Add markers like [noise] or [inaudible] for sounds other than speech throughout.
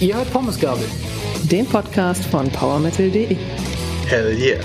Ihr hört Pommesgabel, den Podcast von PowerMetal.de. Hell yeah.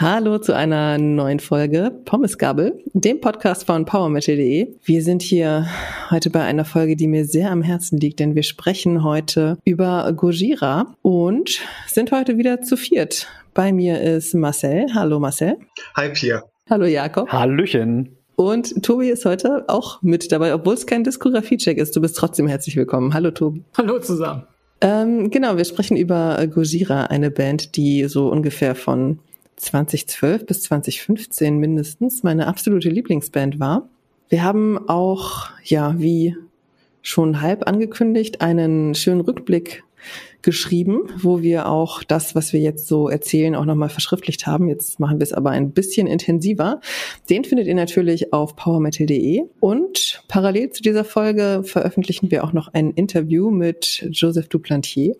Hallo zu einer neuen Folge Pommesgabel, dem Podcast von PowerMetal.de. Wir sind hier heute bei einer Folge, die mir sehr am Herzen liegt, denn wir sprechen heute über Gojira und sind heute wieder zu viert. Bei mir ist Marcel. Hallo Marcel. Hi Pierre. Hallo Jakob. Hallöchen. Und Tobi ist heute auch mit dabei, obwohl es kein Diskografie-Check ist. Du bist trotzdem herzlich willkommen. Hallo Tobi. Hallo zusammen. Ähm, genau, wir sprechen über Gojira, eine Band, die so ungefähr von 2012 bis 2015 mindestens meine absolute Lieblingsband war. Wir haben auch, ja, wie schon halb angekündigt, einen schönen Rückblick geschrieben, wo wir auch das, was wir jetzt so erzählen, auch nochmal verschriftlicht haben. Jetzt machen wir es aber ein bisschen intensiver. Den findet ihr natürlich auf powermetal.de. Und parallel zu dieser Folge veröffentlichen wir auch noch ein Interview mit Joseph Duplantier.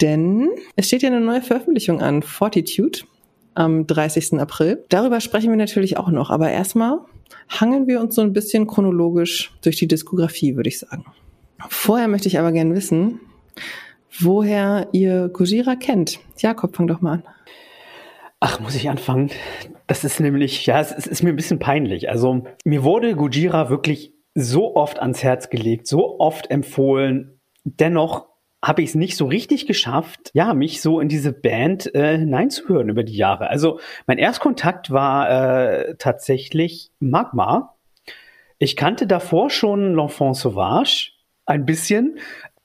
Denn es steht ja eine neue Veröffentlichung an, Fortitude am 30. April. Darüber sprechen wir natürlich auch noch, aber erstmal hangeln wir uns so ein bisschen chronologisch durch die Diskografie, würde ich sagen. Vorher möchte ich aber gerne wissen, woher ihr Gojira kennt. Jakob, fang doch mal an. Ach, muss ich anfangen? Das ist nämlich, ja, es, ist mir ein bisschen peinlich. Also, mir wurde Gojira wirklich so oft ans Herz gelegt, so oft empfohlen. Dennoch habe ich es nicht so richtig geschafft, ja, mich so in diese Band äh, hineinzuhören über die Jahre. Also mein Erstkontakt war äh, tatsächlich Magma. Ich kannte davor schon L'Enfant Sauvage ein bisschen,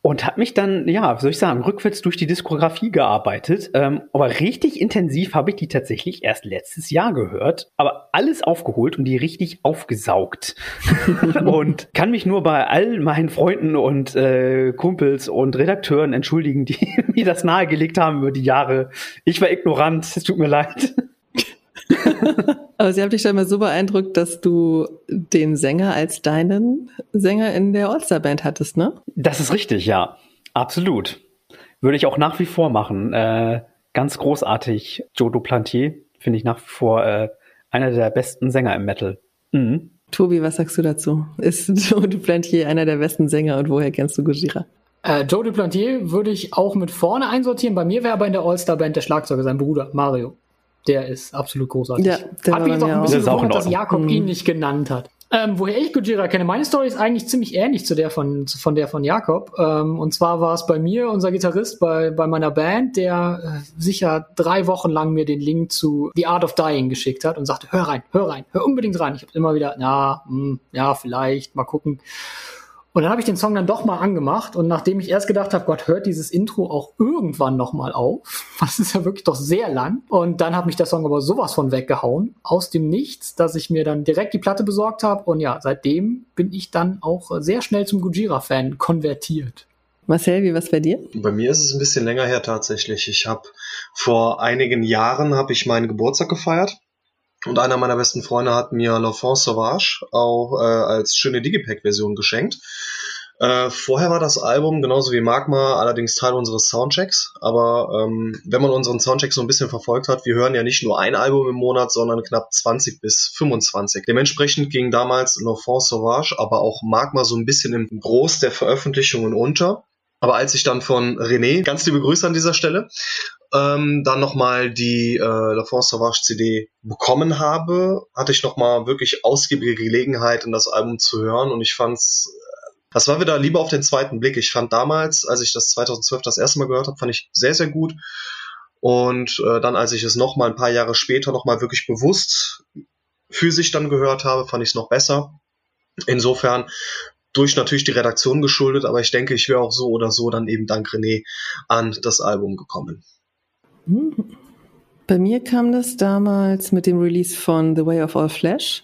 und habe mich dann, ja, soll ich sagen, rückwärts durch die Diskografie gearbeitet. Ähm, aber richtig intensiv habe ich die tatsächlich erst letztes Jahr gehört. Aber alles aufgeholt und die richtig aufgesaugt. [laughs] und kann mich nur bei all meinen Freunden und äh, Kumpels und Redakteuren entschuldigen, die [laughs] mir das nahegelegt haben über die Jahre. Ich war ignorant, es tut mir leid. [laughs] Aber sie haben dich dann mal so beeindruckt, dass du den Sänger als deinen Sänger in der All-Star-Band hattest, ne? Das ist richtig, ja. Absolut. Würde ich auch nach wie vor machen. Äh, ganz großartig. Joe Duplantier finde ich nach wie vor äh, einer der besten Sänger im Metal. Mhm. Tobi, was sagst du dazu? Ist [laughs] Joe Duplantier einer der besten Sänger und woher kennst du Gojira? Äh, Joe Duplantier würde ich auch mit vorne einsortieren. Bei mir wäre aber in der All-Star-Band der Schlagzeuger, sein Bruder Mario. Der ist absolut großartig. Ja, der hat mich jetzt auch ein bisschen gewundert, dass Jakob mhm. ihn nicht genannt hat. Ähm, woher ich Gojira kenne, meine Story ist eigentlich ziemlich ähnlich zu der von, von der von Jakob. Ähm, und zwar war es bei mir, unser Gitarrist bei, bei meiner Band, der äh, sicher drei Wochen lang mir den Link zu The Art of Dying geschickt hat und sagte, hör rein, hör rein, hör unbedingt rein. Ich habe immer wieder, na, mh, hm, ja, vielleicht, mal gucken. Und dann habe ich den Song dann doch mal angemacht und nachdem ich erst gedacht habe, Gott, hört dieses Intro auch irgendwann noch mal auf, [laughs] das ist ja wirklich doch sehr lang. Und dann hat mich der Song aber sowas von weggehauen, aus dem Nichts, dass ich mir dann direkt die Platte besorgt habe. Und ja, seitdem bin ich dann auch sehr schnell zum Gujira-Fan konvertiert. Marcel, wie was bei dir? Bei mir ist es ein bisschen länger her tatsächlich. Ich habe vor einigen Jahren habe ich meinen Geburtstag gefeiert und einer meiner besten Freunde hat mir L'Enfant Sauvage auch äh, als schöne Digipack-Version geschenkt. Äh, vorher war das Album genauso wie Magma allerdings Teil unseres Soundchecks, aber ähm, wenn man unseren Soundcheck so ein bisschen verfolgt hat, wir hören ja nicht nur ein Album im Monat, sondern knapp 20 bis 25. Dementsprechend ging damals L'Enfant Sauvage, aber auch Magma so ein bisschen im Groß der Veröffentlichungen unter. Aber als ich dann von René, ganz liebe Grüße an dieser Stelle, ähm, dann nochmal die äh, La France Sauvage CD bekommen habe, hatte ich nochmal wirklich ausgiebige Gelegenheit, in das Album zu hören und ich fand's das war wieder lieber auf den zweiten Blick. Ich fand damals, als ich das 2012 das erste Mal gehört habe, fand ich sehr, sehr gut. Und äh, dann, als ich es nochmal ein paar Jahre später nochmal wirklich bewusst physisch dann gehört habe, fand ich es noch besser. Insofern durch natürlich die Redaktion geschuldet, aber ich denke, ich wäre auch so oder so dann eben dank René an das Album gekommen. Bei mir kam das damals mit dem Release von The Way of All Flesh,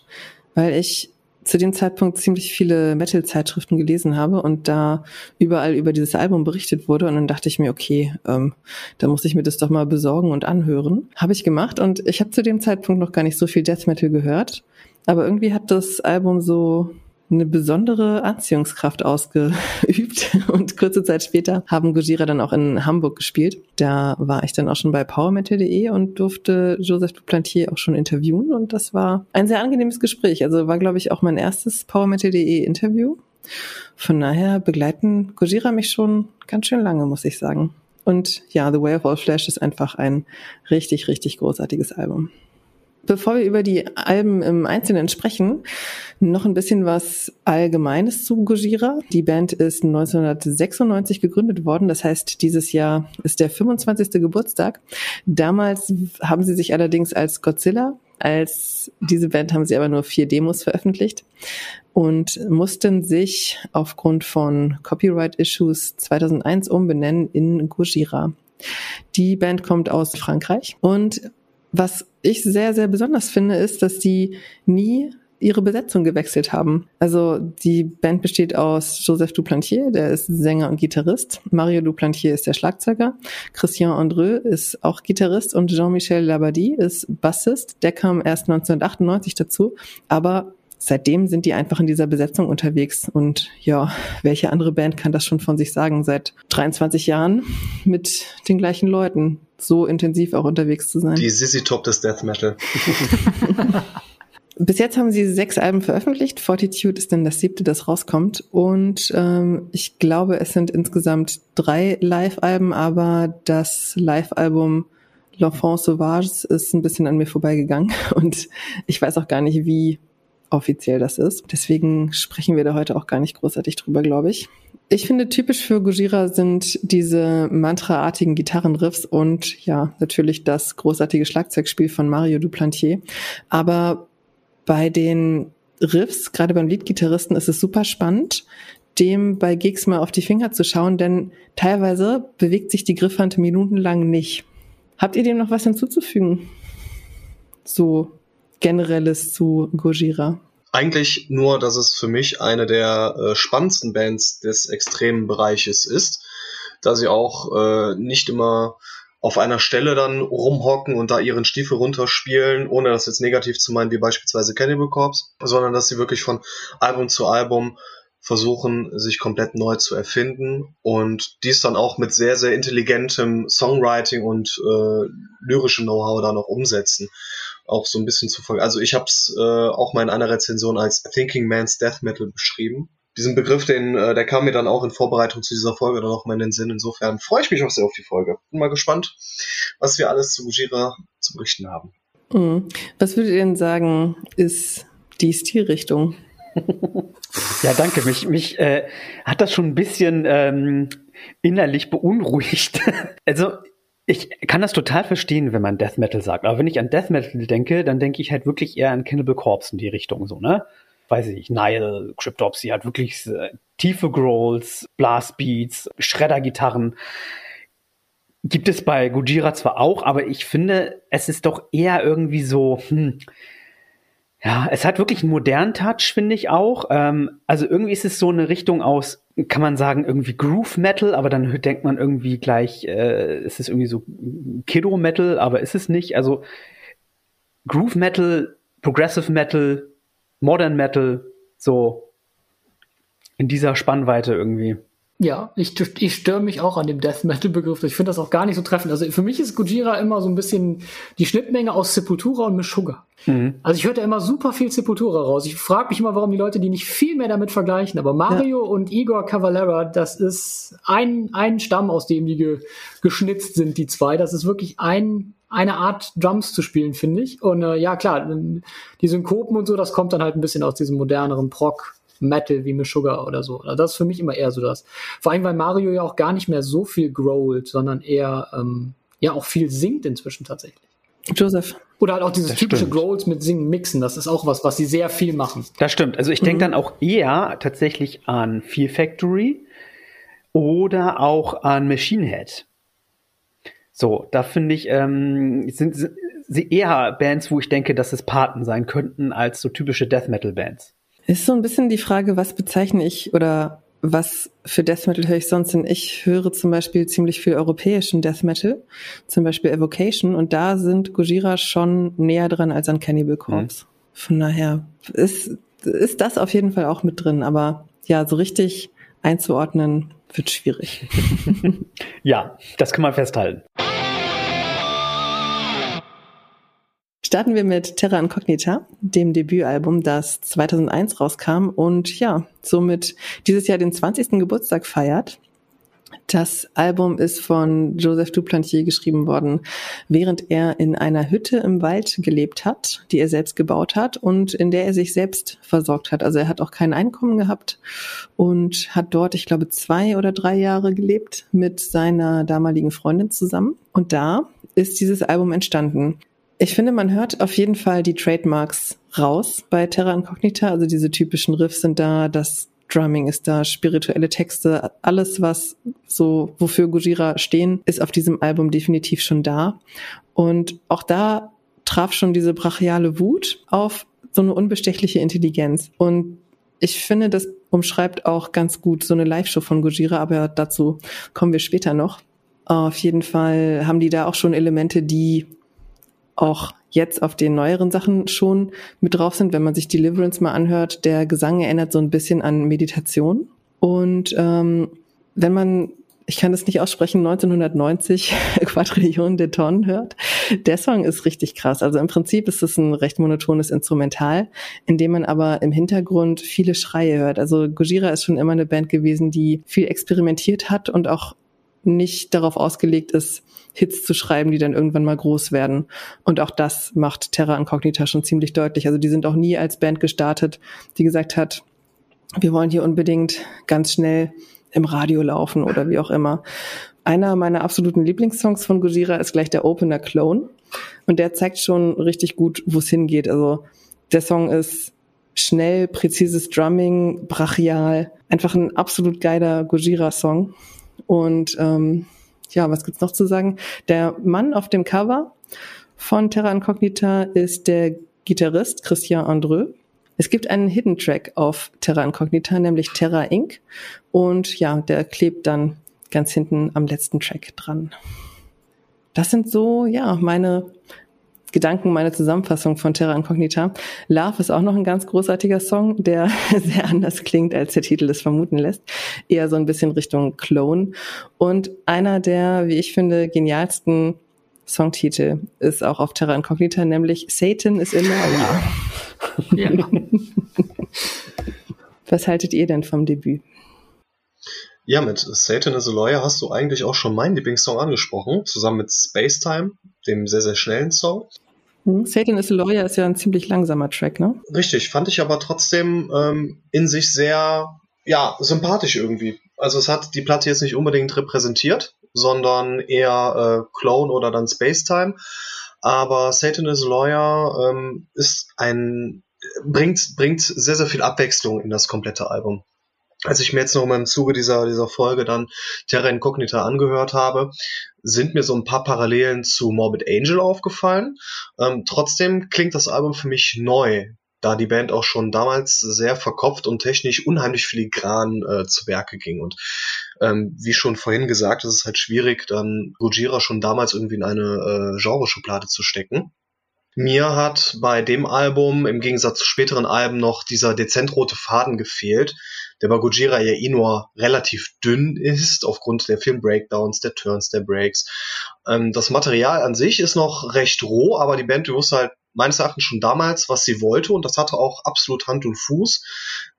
weil ich zu dem Zeitpunkt ziemlich viele Metal-Zeitschriften gelesen habe und da überall über dieses Album berichtet wurde und dann dachte ich mir, okay, ähm, da muss ich mir das doch mal besorgen und anhören. Habe ich gemacht und ich habe zu dem Zeitpunkt noch gar nicht so viel Death Metal gehört, aber irgendwie hat das Album so eine besondere Anziehungskraft ausgeübt [laughs] und kurze Zeit später haben Gojira dann auch in Hamburg gespielt. Da war ich dann auch schon bei powermetal.de und durfte Joseph Duplantier auch schon interviewen und das war ein sehr angenehmes Gespräch. Also war, glaube ich, auch mein erstes powermetal.de Interview. Von daher begleiten Gojira mich schon ganz schön lange, muss ich sagen. Und ja, The Way of All Flash ist einfach ein richtig, richtig großartiges Album. Bevor wir über die Alben im Einzelnen sprechen, noch ein bisschen was Allgemeines zu Gojira. Die Band ist 1996 gegründet worden. Das heißt, dieses Jahr ist der 25. Geburtstag. Damals haben sie sich allerdings als Godzilla, als diese Band haben sie aber nur vier Demos veröffentlicht und mussten sich aufgrund von Copyright-Issues 2001 umbenennen in Gojira. Die Band kommt aus Frankreich und was ich sehr, sehr besonders finde, ist, dass die nie ihre Besetzung gewechselt haben. Also die Band besteht aus Joseph Duplantier, der ist Sänger und Gitarrist. Mario Duplantier ist der Schlagzeuger. Christian Andreu ist auch Gitarrist und Jean-Michel Labadie ist Bassist. Der kam erst 1998 dazu, aber seitdem sind die einfach in dieser Besetzung unterwegs. Und ja, welche andere Band kann das schon von sich sagen, seit 23 Jahren mit den gleichen Leuten so intensiv auch unterwegs zu sein? Die Sissy Top des Death Metal. [laughs] Bis jetzt haben sie sechs Alben veröffentlicht. Fortitude ist dann das siebte, das rauskommt. Und ähm, ich glaube, es sind insgesamt drei Live-Alben, aber das Live-Album L'Enfant Sauvage ist ein bisschen an mir vorbeigegangen. [laughs] Und ich weiß auch gar nicht, wie offiziell das ist. Deswegen sprechen wir da heute auch gar nicht großartig drüber, glaube ich. Ich finde, typisch für Gojira sind diese mantraartigen Gitarrenriffs und ja, natürlich das großartige Schlagzeugspiel von Mario Duplantier. Aber bei den Riffs, gerade beim Leadgitarristen, ist es super spannend, dem bei Gigs mal auf die Finger zu schauen, denn teilweise bewegt sich die Griffhand minutenlang nicht. Habt ihr dem noch was hinzuzufügen? So generelles zu Gojira? Eigentlich nur, dass es für mich eine der äh, spannendsten Bands des extremen Bereiches ist, da sie auch äh, nicht immer auf einer Stelle dann rumhocken und da ihren Stiefel runterspielen, ohne das jetzt negativ zu meinen, wie beispielsweise Cannibal Corpse, sondern dass sie wirklich von Album zu Album versuchen, sich komplett neu zu erfinden und dies dann auch mit sehr, sehr intelligentem Songwriting und äh, lyrischem Know-how dann auch umsetzen auch so ein bisschen zu folgen. Also ich habe es äh, auch mal in einer Rezension als Thinking Man's Death Metal beschrieben. Diesen Begriff, den, äh, der kam mir dann auch in Vorbereitung zu dieser Folge dann auch mal in den Sinn. Insofern freue ich mich auch sehr auf die Folge. Bin mal gespannt, was wir alles zu Gujira zu berichten haben. Mhm. Was würdet ihr denn sagen, ist die Stilrichtung? [laughs] ja, danke. Mich, mich äh, hat das schon ein bisschen ähm, innerlich beunruhigt. [laughs] also ich kann das total verstehen, wenn man Death Metal sagt. Aber wenn ich an Death Metal denke, dann denke ich halt wirklich eher an Cannibal Corpse in die Richtung, so, ne? Weiß ich nicht, Nile, Cryptopsy hat wirklich äh, tiefe Growls, Blastbeats, Schreddergitarren. Gibt es bei Gujira zwar auch, aber ich finde, es ist doch eher irgendwie so, hm, ja, es hat wirklich einen modernen Touch, finde ich auch. Ähm, also irgendwie ist es so eine Richtung aus, kann man sagen, irgendwie Groove Metal, aber dann denkt man irgendwie gleich, äh, ist es irgendwie so Kiddo Metal, aber ist es nicht. Also Groove Metal, Progressive Metal, Modern Metal, so in dieser Spannweite irgendwie. Ja, ich, ich störe mich auch an dem Death Metal Begriff. Ich finde das auch gar nicht so treffend. Also für mich ist Gujira immer so ein bisschen die Schnittmenge aus Sepultura und Meshuggah. Mhm. Also ich hörte immer super viel Sepultura raus. Ich frage mich immer, warum die Leute die nicht viel mehr damit vergleichen. Aber Mario ja. und Igor Cavalera, das ist ein, ein Stamm, aus dem die ge, geschnitzt sind, die zwei. Das ist wirklich ein, eine Art Drums zu spielen, finde ich. Und äh, ja, klar, die Synkopen und so, das kommt dann halt ein bisschen aus diesem moderneren Proc. Metal wie Meshuggah oder so. Also das ist für mich immer eher so das. Vor allem, weil Mario ja auch gar nicht mehr so viel growlt, sondern eher ähm, ja auch viel singt inzwischen tatsächlich. Joseph. Oder halt auch dieses das typische stimmt. Growls mit Singen mixen, das ist auch was, was sie sehr viel machen. Das stimmt. Also ich denke mhm. dann auch eher tatsächlich an Fear Factory oder auch an Machine Head. So, da finde ich, ähm, sind sie eher Bands, wo ich denke, dass es Paten sein könnten, als so typische Death Metal Bands. Ist so ein bisschen die Frage, was bezeichne ich oder was für Death Metal höre ich sonst denn? Ich höre zum Beispiel ziemlich viel europäischen Death Metal, zum Beispiel Evocation, und da sind Gojira schon näher dran als an Cannibal Corpse. Mhm. Von daher ist ist das auf jeden Fall auch mit drin. Aber ja, so richtig einzuordnen wird schwierig. [laughs] ja, das kann man festhalten. Starten wir mit Terra Incognita, dem Debütalbum, das 2001 rauskam und ja, somit dieses Jahr den 20. Geburtstag feiert. Das Album ist von Joseph Duplantier geschrieben worden, während er in einer Hütte im Wald gelebt hat, die er selbst gebaut hat und in der er sich selbst versorgt hat. Also er hat auch kein Einkommen gehabt und hat dort, ich glaube, zwei oder drei Jahre gelebt mit seiner damaligen Freundin zusammen. Und da ist dieses Album entstanden. Ich finde, man hört auf jeden Fall die Trademarks raus bei Terra Incognita. Also diese typischen Riffs sind da, das Drumming ist da, spirituelle Texte, alles, was so, wofür Gujira stehen, ist auf diesem Album definitiv schon da. Und auch da traf schon diese brachiale Wut auf so eine unbestechliche Intelligenz. Und ich finde, das umschreibt auch ganz gut so eine Live-Show von Gujira, aber dazu kommen wir später noch. Auf jeden Fall haben die da auch schon Elemente, die auch jetzt auf den neueren Sachen schon mit drauf sind. Wenn man sich Deliverance mal anhört, der Gesang erinnert so ein bisschen an Meditation. Und ähm, wenn man, ich kann das nicht aussprechen, 1990 [laughs] Quadrillionen de Tonnen hört, der Song ist richtig krass. Also im Prinzip ist es ein recht monotones Instrumental, in dem man aber im Hintergrund viele Schreie hört. Also Gojira ist schon immer eine Band gewesen, die viel experimentiert hat und auch nicht darauf ausgelegt ist, Hits zu schreiben, die dann irgendwann mal groß werden. Und auch das macht Terra Incognita schon ziemlich deutlich. Also die sind auch nie als Band gestartet, die gesagt hat, wir wollen hier unbedingt ganz schnell im Radio laufen oder wie auch immer. Einer meiner absoluten Lieblingssongs von Gojira ist gleich der Opener Clone. Und der zeigt schon richtig gut, wo es hingeht. Also der Song ist schnell, präzises Drumming, brachial. Einfach ein absolut geiler Gojira-Song. Und ähm, ja, was gibt's noch zu sagen? Der Mann auf dem Cover von Terra Incognita ist der Gitarrist Christian Andreu. Es gibt einen Hidden Track auf Terra Incognita, nämlich Terra Inc. Und ja, der klebt dann ganz hinten am letzten Track dran. Das sind so, ja, meine Gedanken, meine Zusammenfassung von Terra Incognita. Love ist auch noch ein ganz großartiger Song, der [laughs] sehr anders klingt, als der Titel es vermuten lässt. Eher so ein bisschen Richtung Clone. Und einer der, wie ich finde, genialsten Songtitel ist auch auf Terra Incognita, nämlich Satan is a Liar. Ja. [laughs] Was haltet ihr denn vom Debüt? Ja, mit Satan is a Lawyer hast du eigentlich auch schon meinen Lieblingssong angesprochen, zusammen mit Spacetime, dem sehr, sehr schnellen Song. Hm, Satan is a Lawyer ist ja ein ziemlich langsamer Track, ne? Richtig, fand ich aber trotzdem ähm, in sich sehr, ja, sympathisch irgendwie. Also es hat die Platte jetzt nicht unbedingt repräsentiert, sondern eher äh, Clone oder dann Spacetime. Aber Satan is a Lawyer ähm, ist ein bringt bringt sehr sehr viel Abwechslung in das komplette Album als ich mir jetzt noch mal im Zuge dieser, dieser Folge dann Terra Incognita angehört habe, sind mir so ein paar Parallelen zu Morbid Angel aufgefallen. Ähm, trotzdem klingt das Album für mich neu, da die Band auch schon damals sehr verkopft und technisch unheimlich filigran äh, zu Werke ging. Und ähm, wie schon vorhin gesagt, ist es halt schwierig, dann Gojira schon damals irgendwie in eine äh, Genreschublade zu stecken. Mir hat bei dem Album im Gegensatz zu späteren Alben noch dieser dezent rote Faden gefehlt, der bei Gojira ja eh nur relativ dünn ist, aufgrund der Film-Breakdowns, der Turns, der Breaks. Ähm, das Material an sich ist noch recht roh, aber die Band wusste halt meines Erachtens schon damals, was sie wollte und das hatte auch absolut Hand und Fuß.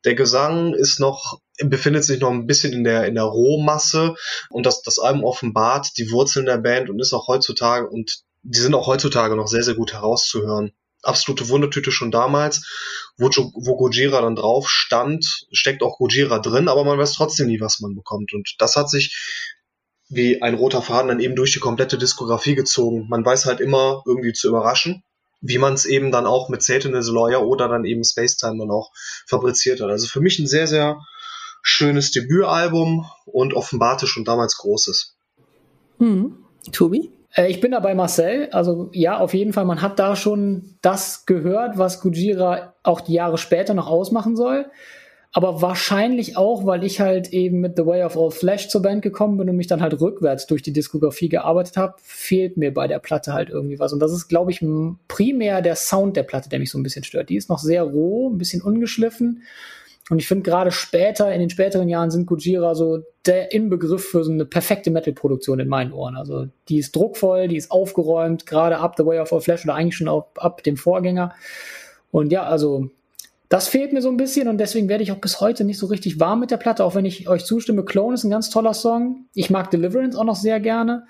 Der Gesang ist noch, befindet sich noch ein bisschen in der, in der Rohmasse und das, das Album offenbart die Wurzeln der Band und ist auch heutzutage und die sind auch heutzutage noch sehr, sehr gut herauszuhören. Absolute Wundertüte schon damals. Wo, wo Gojira dann drauf stand, steckt auch Gojira drin, aber man weiß trotzdem nie, was man bekommt. Und das hat sich wie ein roter Faden dann eben durch die komplette Diskografie gezogen. Man weiß halt immer irgendwie zu überraschen, wie man es eben dann auch mit Satan is a Lawyer oder dann eben Spacetime dann auch fabriziert hat. Also für mich ein sehr, sehr schönes Debütalbum und offenbarte schon damals Großes. Hm. Tobi? Äh, ich bin da bei Marcel. Also ja, auf jeden Fall, man hat da schon das gehört, was Gujira auch die Jahre später noch ausmachen soll. Aber wahrscheinlich auch, weil ich halt eben mit The Way of All Flesh zur Band gekommen bin und mich dann halt rückwärts durch die Diskografie gearbeitet habe, fehlt mir bei der Platte halt irgendwie was. Und das ist, glaube ich, primär der Sound der Platte, der mich so ein bisschen stört. Die ist noch sehr roh, ein bisschen ungeschliffen. Und ich finde gerade später, in den späteren Jahren sind Gujira so der Inbegriff für so eine perfekte Metal-Produktion in meinen Ohren. Also die ist druckvoll, die ist aufgeräumt, gerade ab The Way of All Flesh oder eigentlich schon ab, ab dem Vorgänger. Und ja, also das fehlt mir so ein bisschen und deswegen werde ich auch bis heute nicht so richtig warm mit der Platte, auch wenn ich euch zustimme. Clone ist ein ganz toller Song. Ich mag Deliverance auch noch sehr gerne.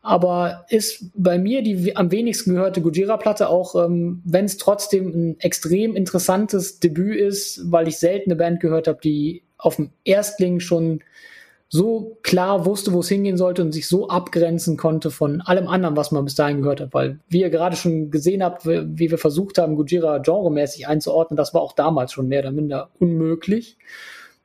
Aber ist bei mir die am wenigsten gehörte Gujira-Platte, auch ähm, wenn es trotzdem ein extrem interessantes Debüt ist, weil ich selten eine Band gehört habe, die auf dem Erstling schon so klar wusste, wo es hingehen sollte und sich so abgrenzen konnte von allem anderen, was man bis dahin gehört hat. Weil, wie ihr gerade schon gesehen habt, wie wir versucht haben, Gujira genremäßig einzuordnen, das war auch damals schon mehr oder minder unmöglich.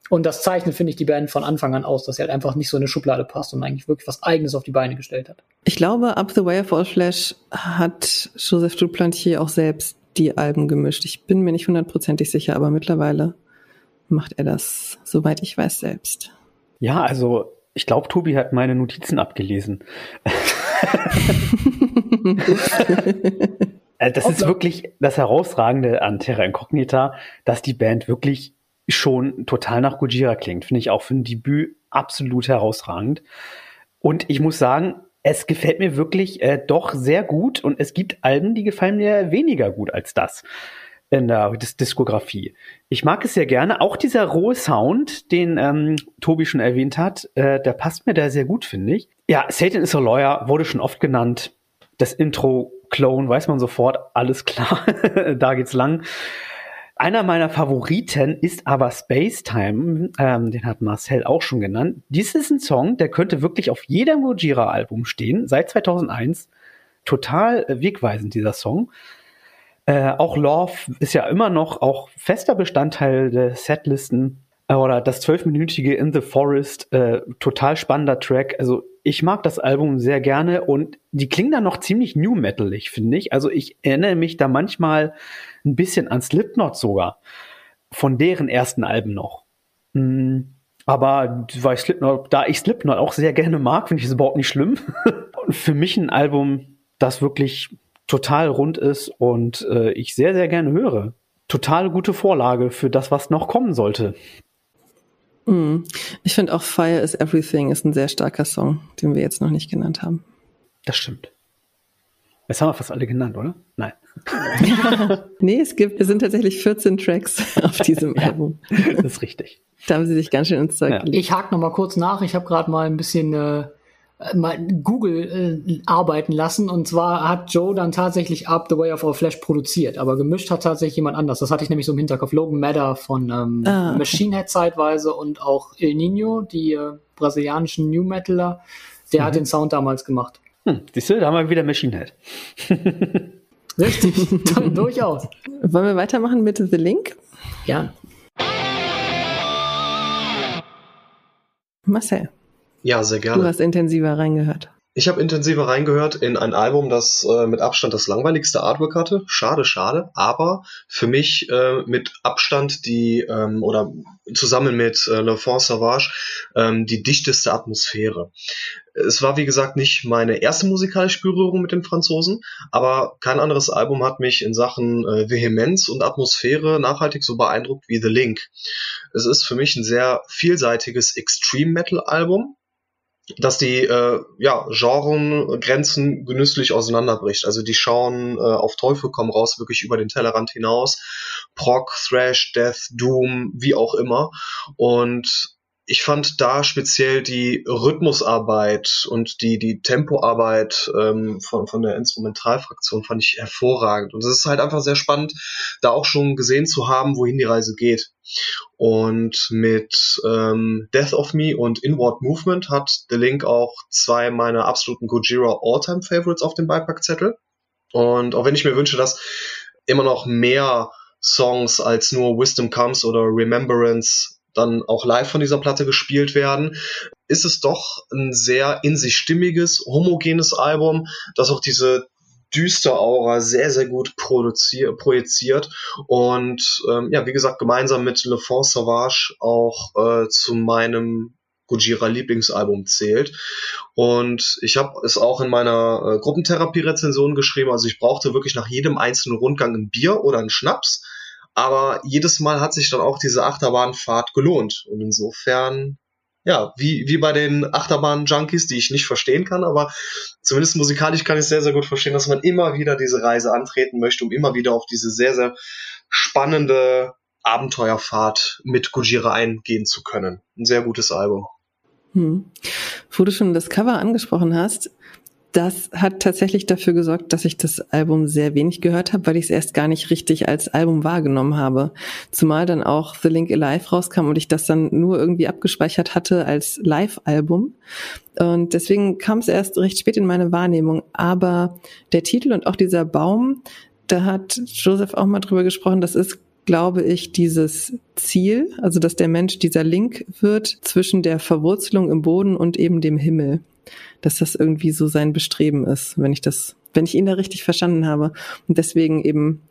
Und das zeichnet, finde ich, die Band von Anfang an aus, dass sie halt einfach nicht so in eine Schublade passt und eigentlich wirklich was Eigenes auf die Beine gestellt hat. Ich glaube, Up the Way of All Flash hat Joseph Duplantier auch selbst die Alben gemischt. Ich bin mir nicht hundertprozentig sicher, aber mittlerweile macht er das, soweit ich weiß, selbst. Ja, also ich glaube, Tobi hat meine Notizen abgelesen. [laughs] Äh, das ist wirklich das Herausragende an Terra Incognita, dass die Band wirklich schon total nach Gojira klingt. Finde ich auch für ein Debüt absolut herausragend. Und ich muss sagen, es gefällt mir wirklich äh, doch sehr gut und es gibt Alben, die gefallen mir weniger gut als das in der Dis Diskografie. Ich mag es sehr gerne. Auch dieser rohe Sound, den ähm, Tobi schon erwähnt hat, äh, der passt mir da sehr gut, finde ich. Ja, Satan is a Lawyer wurde schon oft genannt. Das Intro Clone weiß man sofort, alles klar, [laughs] da geht's lang. Einer meiner Favoriten ist aber Space Time, ähm, den hat Marcel auch schon genannt. Dies ist ein Song, der könnte wirklich auf jedem Gojira-Album stehen, seit 2001. Total äh, wegweisend, dieser Song. Äh, auch Love ist ja immer noch auch fester Bestandteil der Setlisten. Äh, oder das zwölfminütige In the Forest, äh, total spannender Track. Also ich mag das Album sehr gerne und die klingen dann noch ziemlich new metalig, finde ich. Also ich erinnere mich da manchmal ein bisschen an Slipknot sogar. Von deren ersten Alben noch. Mm, aber weil Slipknot, da ich Slipknot auch sehr gerne mag, finde ich es überhaupt nicht schlimm. [laughs] und für mich ein Album, das wirklich total rund ist und äh, ich sehr, sehr gerne höre. Total gute Vorlage für das, was noch kommen sollte. Mm. Ich finde auch Fire is Everything ist ein sehr starker Song, den wir jetzt noch nicht genannt haben. Das stimmt. Jetzt haben wir fast alle genannt, oder? Nein. [laughs] nee, es gibt, es sind tatsächlich 14 Tracks auf diesem Album. Das ist richtig. [laughs] Da haben sie sich ganz schön ins Zeug ja. Ich hake noch mal kurz nach. Ich habe gerade mal ein bisschen äh, mal Google äh, arbeiten lassen. Und zwar hat Joe dann tatsächlich Up the Way of Our Flash produziert, aber gemischt hat tatsächlich jemand anders. Das hatte ich nämlich so im Hinterkopf. Logan Matter von ähm, ah, okay. Machine Head zeitweise und auch Il Nino, die äh, brasilianischen New Metaler. Der mhm. hat den Sound damals gemacht. Hm, siehst du, da haben wir wieder Machine Head. [laughs] Richtig, [laughs] durchaus. Wollen wir weitermachen mit The Link? Ja. Marcel. Ja, sehr gerne. Du hast intensiver reingehört. Ich habe intensiver reingehört in ein Album, das äh, mit Abstand das langweiligste Artwork hatte. Schade, schade. Aber für mich äh, mit Abstand die, ähm, oder zusammen mit äh, Le Fond Sauvage, ähm, die dichteste Atmosphäre. Es war, wie gesagt, nicht meine erste musikalische Berührung mit den Franzosen, aber kein anderes Album hat mich in Sachen äh, Vehemenz und Atmosphäre nachhaltig so beeindruckt wie The Link. Es ist für mich ein sehr vielseitiges Extreme Metal Album, dass die äh, ja, Genregrenzen genüsslich auseinanderbricht. Also die schauen äh, auf Teufel komm raus wirklich über den Tellerrand hinaus. Proc, Thrash, Death, Doom, wie auch immer. Und ich fand da speziell die Rhythmusarbeit und die, die Tempoarbeit ähm, von, von der Instrumentalfraktion fand ich hervorragend. Und es ist halt einfach sehr spannend, da auch schon gesehen zu haben, wohin die Reise geht. Und mit ähm, Death of Me und Inward Movement hat The Link auch zwei meiner absoluten Gojira All-Time Favorites auf dem Beipackzettel. Und auch wenn ich mir wünsche, dass immer noch mehr Songs als nur Wisdom Comes oder Remembrance dann auch live von dieser Platte gespielt werden, ist es doch ein sehr in sich stimmiges, homogenes Album, das auch diese düster Aura sehr, sehr gut projiziert und ähm, ja, wie gesagt, gemeinsam mit Le Fond Sauvage auch äh, zu meinem Gojira Lieblingsalbum zählt. Und ich habe es auch in meiner äh, Gruppentherapie-Rezension geschrieben. Also ich brauchte wirklich nach jedem einzelnen Rundgang ein Bier oder ein Schnaps. Aber jedes Mal hat sich dann auch diese Achterbahnfahrt gelohnt. Und insofern, ja, wie, wie bei den Achterbahn-Junkies, die ich nicht verstehen kann, aber zumindest musikalisch kann ich sehr, sehr gut verstehen, dass man immer wieder diese Reise antreten möchte, um immer wieder auf diese sehr, sehr spannende Abenteuerfahrt mit Gojira eingehen zu können. Ein sehr gutes Album. Hm. Wo du schon das Cover angesprochen hast, das hat tatsächlich dafür gesorgt, dass ich das Album sehr wenig gehört habe, weil ich es erst gar nicht richtig als Album wahrgenommen habe. Zumal dann auch The Link Alive rauskam und ich das dann nur irgendwie abgespeichert hatte als Live-Album. Und deswegen kam es erst recht spät in meine Wahrnehmung. Aber der Titel und auch dieser Baum, da hat Joseph auch mal drüber gesprochen, das ist glaube ich, dieses Ziel, also dass der Mensch dieser Link wird zwischen der Verwurzelung im Boden und eben dem Himmel. Dass das irgendwie so sein Bestreben ist, wenn ich das, wenn ich ihn da richtig verstanden habe. Und deswegen eben,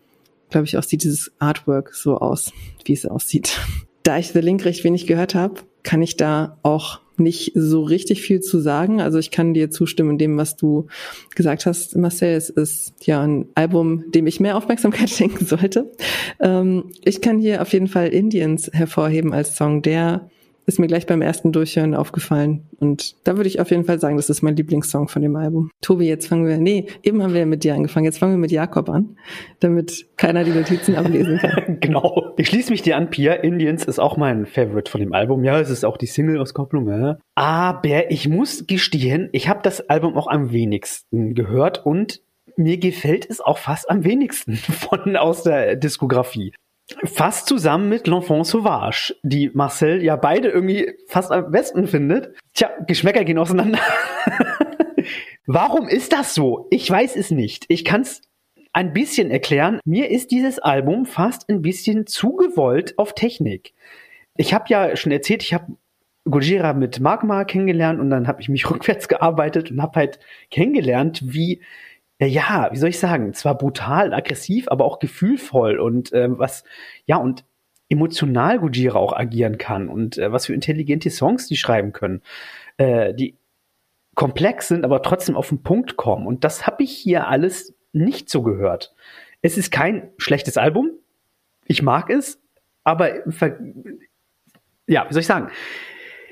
glaube ich, auch sieht dieses Artwork so aus, wie es aussieht. [laughs] Da ich The Link recht wenig gehört habe, kann ich da auch nicht so richtig viel zu sagen. Also ich kann dir zustimmen in dem, was du gesagt hast, Marcel. Es ist ja ein Album, dem ich mehr Aufmerksamkeit [laughs] schenken sollte. Ähm, ich kann hier auf jeden Fall Indians hervorheben als Song, der ist mir gleich beim ersten Durchhören aufgefallen. Und da würde ich auf jeden Fall sagen, das ist mein Lieblingssong von dem Album. Tobi, jetzt fangen wir, nee, eben haben wir mit dir angefangen. Jetzt fangen wir mit Jakob an, damit keiner die Notizen ablesen kann. [laughs] genau. Ich schließe mich dir an, Pia. Indians ist auch mein Favorite von dem Album. Ja, es ist auch die Single-Auskopplung. Ja. Aber ich muss gestehen, ich habe das Album auch am wenigsten gehört und mir gefällt es auch fast am wenigsten [laughs] von aus der Diskografie. Fast zusammen mit L'Enfant Sauvage, die Marcel ja beide irgendwie fast am besten findet. Tja, Geschmäcker gehen auseinander. [laughs] Warum ist das so? Ich weiß es nicht. Ich kann es ein bisschen erklären. Mir ist dieses Album fast ein bisschen zu gewollt auf Technik. Ich habe ja schon erzählt, ich habe Gojira mit Magma kennengelernt und dann habe ich mich [laughs] rückwärts gearbeitet und habe halt kennengelernt, wie ja, wie soll ich sagen, zwar brutal, aggressiv, aber auch gefühlvoll und äh, was, ja, und emotional Gujira auch agieren kann und äh, was für intelligente Songs die schreiben können, äh, die komplex sind, aber trotzdem auf den Punkt kommen. Und das habe ich hier alles nicht so gehört. Es ist kein schlechtes Album. Ich mag es, aber ja, wie soll ich sagen?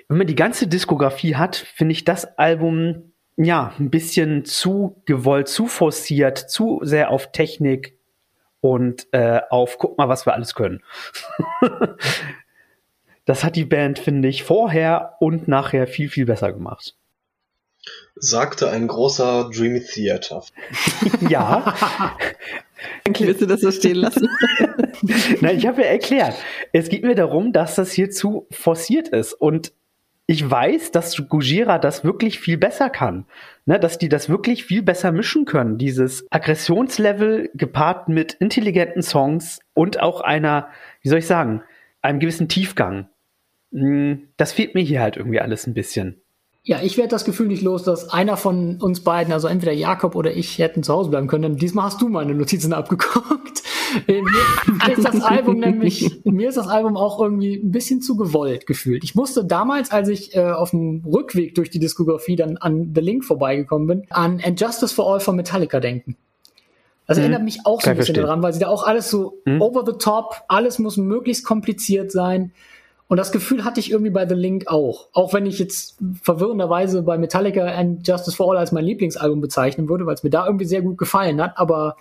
Wenn man die ganze Diskografie hat, finde ich das Album ja, ein bisschen zu gewollt, zu forciert, zu sehr auf Technik und äh, auf, guck mal, was wir alles können. [laughs] das hat die Band, finde ich, vorher und nachher viel, viel besser gemacht. Sagte ein großer Dreamy Theater. [laughs] ja. Willst du das so stehen lassen? [laughs] Nein, ich habe ja erklärt. Es geht mir darum, dass das hier zu forciert ist und ich weiß, dass Gujira das wirklich viel besser kann. Ne, dass die das wirklich viel besser mischen können. Dieses Aggressionslevel gepaart mit intelligenten Songs und auch einer, wie soll ich sagen, einem gewissen Tiefgang. Hm, das fehlt mir hier halt irgendwie alles ein bisschen. Ja, ich werde das Gefühl nicht los, dass einer von uns beiden, also entweder Jakob oder ich, hätten zu Hause bleiben können. Denn diesmal hast du meine Notizen [laughs] abgeguckt. Äh, mir ist das Album nämlich, mir ist das Album auch irgendwie ein bisschen zu gewollt gefühlt. Ich musste damals, als ich äh, auf dem Rückweg durch die Diskografie dann an The Link vorbeigekommen bin, an And Justice for All von Metallica denken. Das mhm. erinnert mich auch so ein bisschen verstehen. daran, weil sie da auch alles so mhm. over the top, alles muss möglichst kompliziert sein. Und das Gefühl hatte ich irgendwie bei The Link auch. Auch wenn ich jetzt verwirrenderweise bei Metallica and Justice for All als mein Lieblingsalbum bezeichnen würde, weil es mir da irgendwie sehr gut gefallen hat. Aber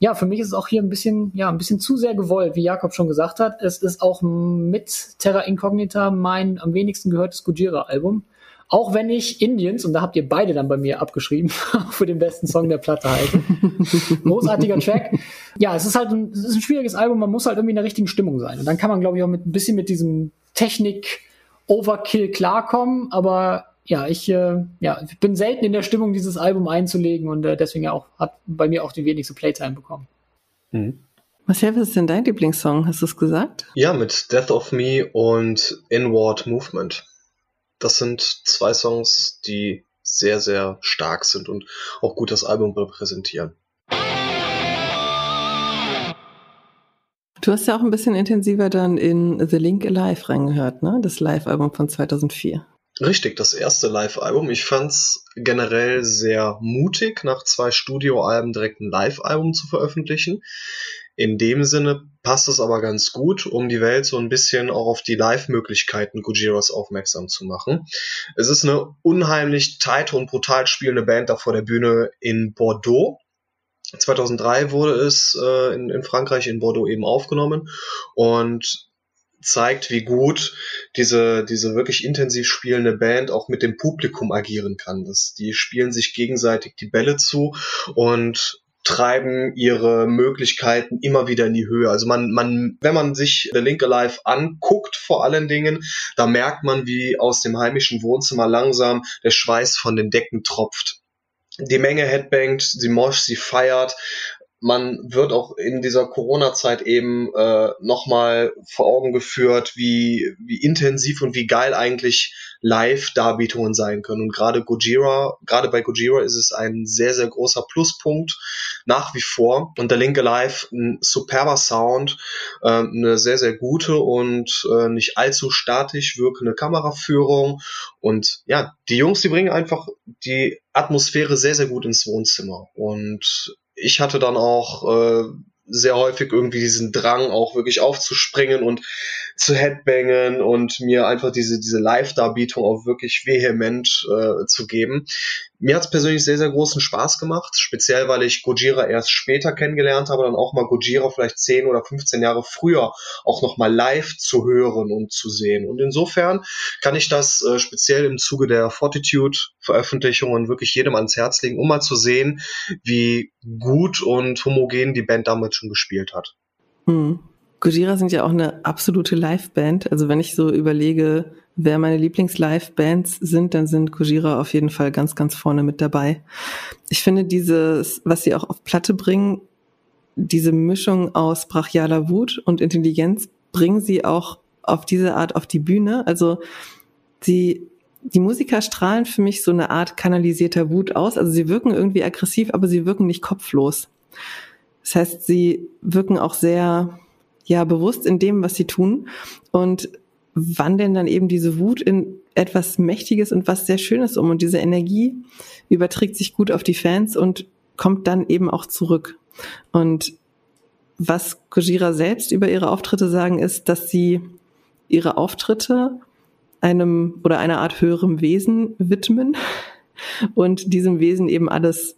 ja, für mich ist es auch hier ein bisschen, ja, ein bisschen zu sehr gewollt, wie Jakob schon gesagt hat. Es ist auch mit Terra Incognita mein am wenigsten gehörtes Gujira-Album. Auch wenn ich Indians, und da habt ihr beide dann bei mir abgeschrieben, [laughs] für den besten Song der Platte halte. [laughs] Großartiger Track. Ja, es ist halt ein, es ist ein schwieriges Album, man muss halt irgendwie in der richtigen Stimmung sein. Und dann kann man, glaube ich, auch mit ein bisschen mit diesem Technik-Overkill klarkommen, aber ja, ich, äh, ja, ich bin selten in der Stimmung, dieses Album einzulegen und äh, deswegen auch hat bei mir auch die wenigste Playtime bekommen. Mhm. Marcel, was ist denn dein Lieblingssong? Hast du es gesagt? Ja, mit Death of Me und Inward Movement. Das sind zwei Songs, die sehr, sehr stark sind und auch gut das Album repräsentieren. Du hast ja auch ein bisschen intensiver dann in The Link Alive reingehört, ne? Das Live-Album von 2004. Richtig, das erste Live-Album. Ich fand's generell sehr mutig, nach zwei Studioalben direkt ein Live-Album zu veröffentlichen. In dem Sinne passt es aber ganz gut, um die Welt so ein bisschen auch auf die Live-Möglichkeiten Gujiros aufmerksam zu machen. Es ist eine unheimlich tight und brutal spielende Band da vor der Bühne in Bordeaux. 2003 wurde es äh, in, in Frankreich in Bordeaux eben aufgenommen und zeigt, wie gut diese, diese wirklich intensiv spielende Band auch mit dem Publikum agieren kann. Das, die spielen sich gegenseitig die Bälle zu und treiben ihre Möglichkeiten immer wieder in die Höhe. Also man, man, wenn man sich The Link Alive anguckt, vor allen Dingen, da merkt man, wie aus dem heimischen Wohnzimmer langsam der Schweiß von den Decken tropft. Die Menge headbangt, sie moscht, sie feiert. Man wird auch in dieser Corona-Zeit eben äh, nochmal vor Augen geführt, wie, wie intensiv und wie geil eigentlich Live-Darbietungen sein können. Und gerade Gojira, gerade bei Gojira ist es ein sehr, sehr großer Pluspunkt nach wie vor. Und der Linke Live, ein superber Sound, äh, eine sehr, sehr gute und äh, nicht allzu statisch wirkende Kameraführung. Und ja, die Jungs, die bringen einfach die Atmosphäre sehr, sehr gut ins Wohnzimmer. Und ich hatte dann auch äh, sehr häufig irgendwie diesen Drang, auch wirklich aufzuspringen und zu headbangen und mir einfach diese, diese Live-Darbietung auch wirklich vehement äh, zu geben. Mir hat es persönlich sehr, sehr großen Spaß gemacht, speziell weil ich Gojira erst später kennengelernt habe, dann auch mal Gojira vielleicht 10 oder 15 Jahre früher auch nochmal live zu hören und zu sehen. Und insofern kann ich das äh, speziell im Zuge der Fortitude-Veröffentlichungen wirklich jedem ans Herz legen, um mal zu sehen, wie gut und homogen die Band damals schon gespielt hat. Hm. Gojira sind ja auch eine absolute Liveband. Also wenn ich so überlege, wer meine Lieblings-Live-Bands sind, dann sind Gojira auf jeden Fall ganz, ganz vorne mit dabei. Ich finde dieses, was sie auch auf Platte bringen, diese Mischung aus brachialer Wut und Intelligenz, bringen sie auch auf diese Art auf die Bühne. Also sie, die Musiker strahlen für mich so eine Art kanalisierter Wut aus. Also sie wirken irgendwie aggressiv, aber sie wirken nicht kopflos. Das heißt, sie wirken auch sehr, ja, bewusst in dem, was sie tun und wandeln dann eben diese Wut in etwas Mächtiges und was sehr Schönes um. Und diese Energie überträgt sich gut auf die Fans und kommt dann eben auch zurück. Und was Kojira selbst über ihre Auftritte sagen, ist, dass sie ihre Auftritte einem oder einer Art höherem Wesen widmen und diesem Wesen eben alles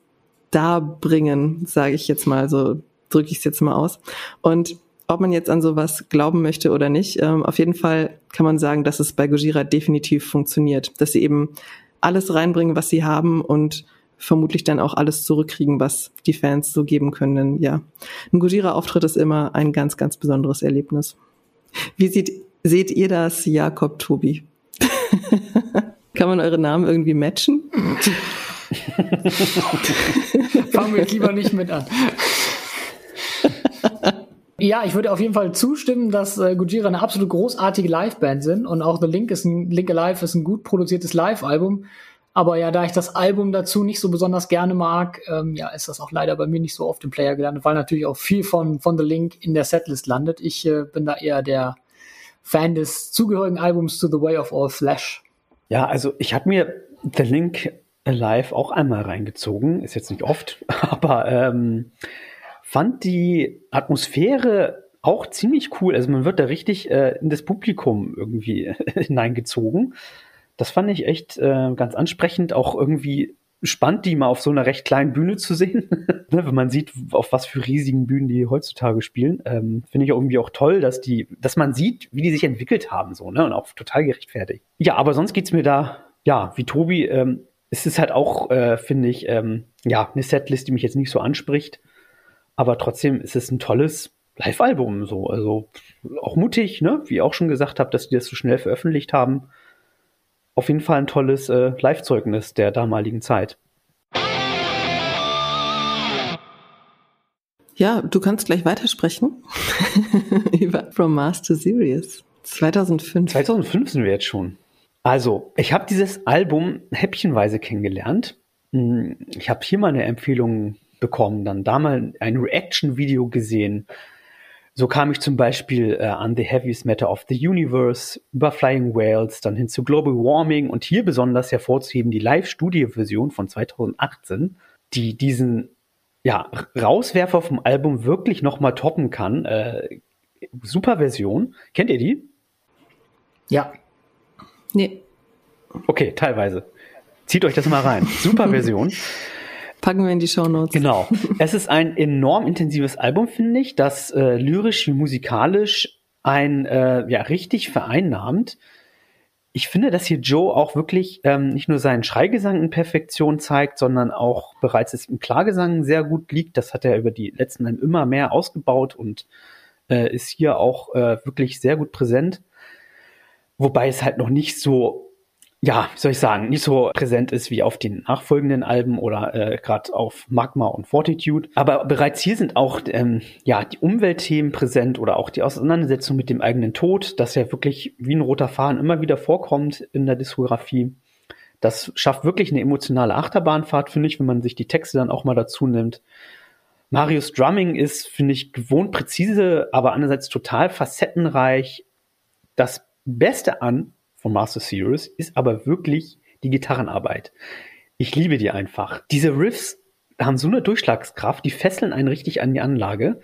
darbringen, sage ich jetzt mal, so drücke ich es jetzt mal aus. Und ob man jetzt an sowas glauben möchte oder nicht, ähm, auf jeden Fall kann man sagen, dass es bei Gojira definitiv funktioniert, dass sie eben alles reinbringen, was sie haben und vermutlich dann auch alles zurückkriegen, was die Fans so geben können. Ja, ein Gojira-Auftritt ist immer ein ganz, ganz besonderes Erlebnis. Wie sieht, seht ihr das, Jakob, Tobi? [laughs] kann man eure Namen irgendwie matchen? [laughs] Fangen wir lieber nicht mit an. Ja, ich würde auf jeden Fall zustimmen, dass äh, Gujira eine absolut großartige Liveband sind und auch The Link ist ein Link Alive ist ein gut produziertes Live-Album. Aber ja, da ich das Album dazu nicht so besonders gerne mag, ähm, ja, ist das auch leider bei mir nicht so oft im Player gelandet, weil natürlich auch viel von, von The Link in der Setlist landet. Ich äh, bin da eher der Fan des zugehörigen Albums To the Way of All Flesh. Ja, also ich habe mir The Link Alive auch einmal reingezogen, ist jetzt nicht oft, [laughs] aber ähm, fand die Atmosphäre auch ziemlich cool. Also man wird da richtig äh, in das Publikum irgendwie [laughs] hineingezogen. Das fand ich echt äh, ganz ansprechend, auch irgendwie spannend, die mal auf so einer recht kleinen Bühne zu sehen. [laughs] ne, wenn man sieht, auf was für riesigen Bühnen die heutzutage spielen, ähm, finde ich irgendwie auch toll, dass die, dass man sieht, wie die sich entwickelt haben, so, ne, und auch total gerechtfertigt. Ja, aber sonst geht's mir da, ja, wie Tobi, ähm, es ist halt auch, äh, finde ich, ähm, ja, eine Setlist, die mich jetzt nicht so anspricht. Aber trotzdem ist es ein tolles Live-Album, so. Also auch mutig, ne? Wie ihr auch schon gesagt habt, dass die das so schnell veröffentlicht haben. Auf jeden Fall ein tolles äh, Live-Zeugnis der damaligen Zeit. Ja, du kannst gleich weitersprechen [laughs] über From Mars to Sirius 2005. 2005 sind wir jetzt schon. Also, ich habe dieses Album häppchenweise kennengelernt. Hm, ich habe hier mal eine Empfehlung bekommen, dann da mal ein Reaction-Video gesehen, So kam ich zum Beispiel äh, an The Heaviest Matter of the Universe, über Flying Whales, dann hin zu Global Warming und hier besonders hervorzuheben die Live-Studio-Version von 2018, die diesen ja, Rauswerfer vom Album wirklich nochmal toppen kann. Äh, super Version. Kennt ihr die? Ja. Nee. Okay, teilweise. Zieht euch das mal rein. Super [laughs] Version. Packen wir in die Show Notes. Genau. Es ist ein enorm intensives Album, finde ich, das äh, lyrisch wie musikalisch ein äh, ja richtig vereinnahmt. Ich finde, dass hier Joe auch wirklich ähm, nicht nur seinen Schreigesang in Perfektion zeigt, sondern auch bereits es im Klargesang sehr gut liegt. Das hat er über die letzten Jahre immer mehr ausgebaut und äh, ist hier auch äh, wirklich sehr gut präsent. Wobei es halt noch nicht so ja, wie soll ich sagen, nicht so präsent ist wie auf den nachfolgenden Alben oder äh, gerade auf Magma und Fortitude. Aber bereits hier sind auch ähm, ja die Umweltthemen präsent oder auch die Auseinandersetzung mit dem eigenen Tod, das ja wirklich wie ein roter Faden immer wieder vorkommt in der Diskografie. Das schafft wirklich eine emotionale Achterbahnfahrt, finde ich, wenn man sich die Texte dann auch mal dazu nimmt. Marius Drumming ist, finde ich, gewohnt präzise, aber andererseits total facettenreich. Das Beste an von Master Series ist aber wirklich die Gitarrenarbeit. Ich liebe die einfach. Diese Riffs haben so eine Durchschlagskraft, die fesseln einen richtig an die Anlage.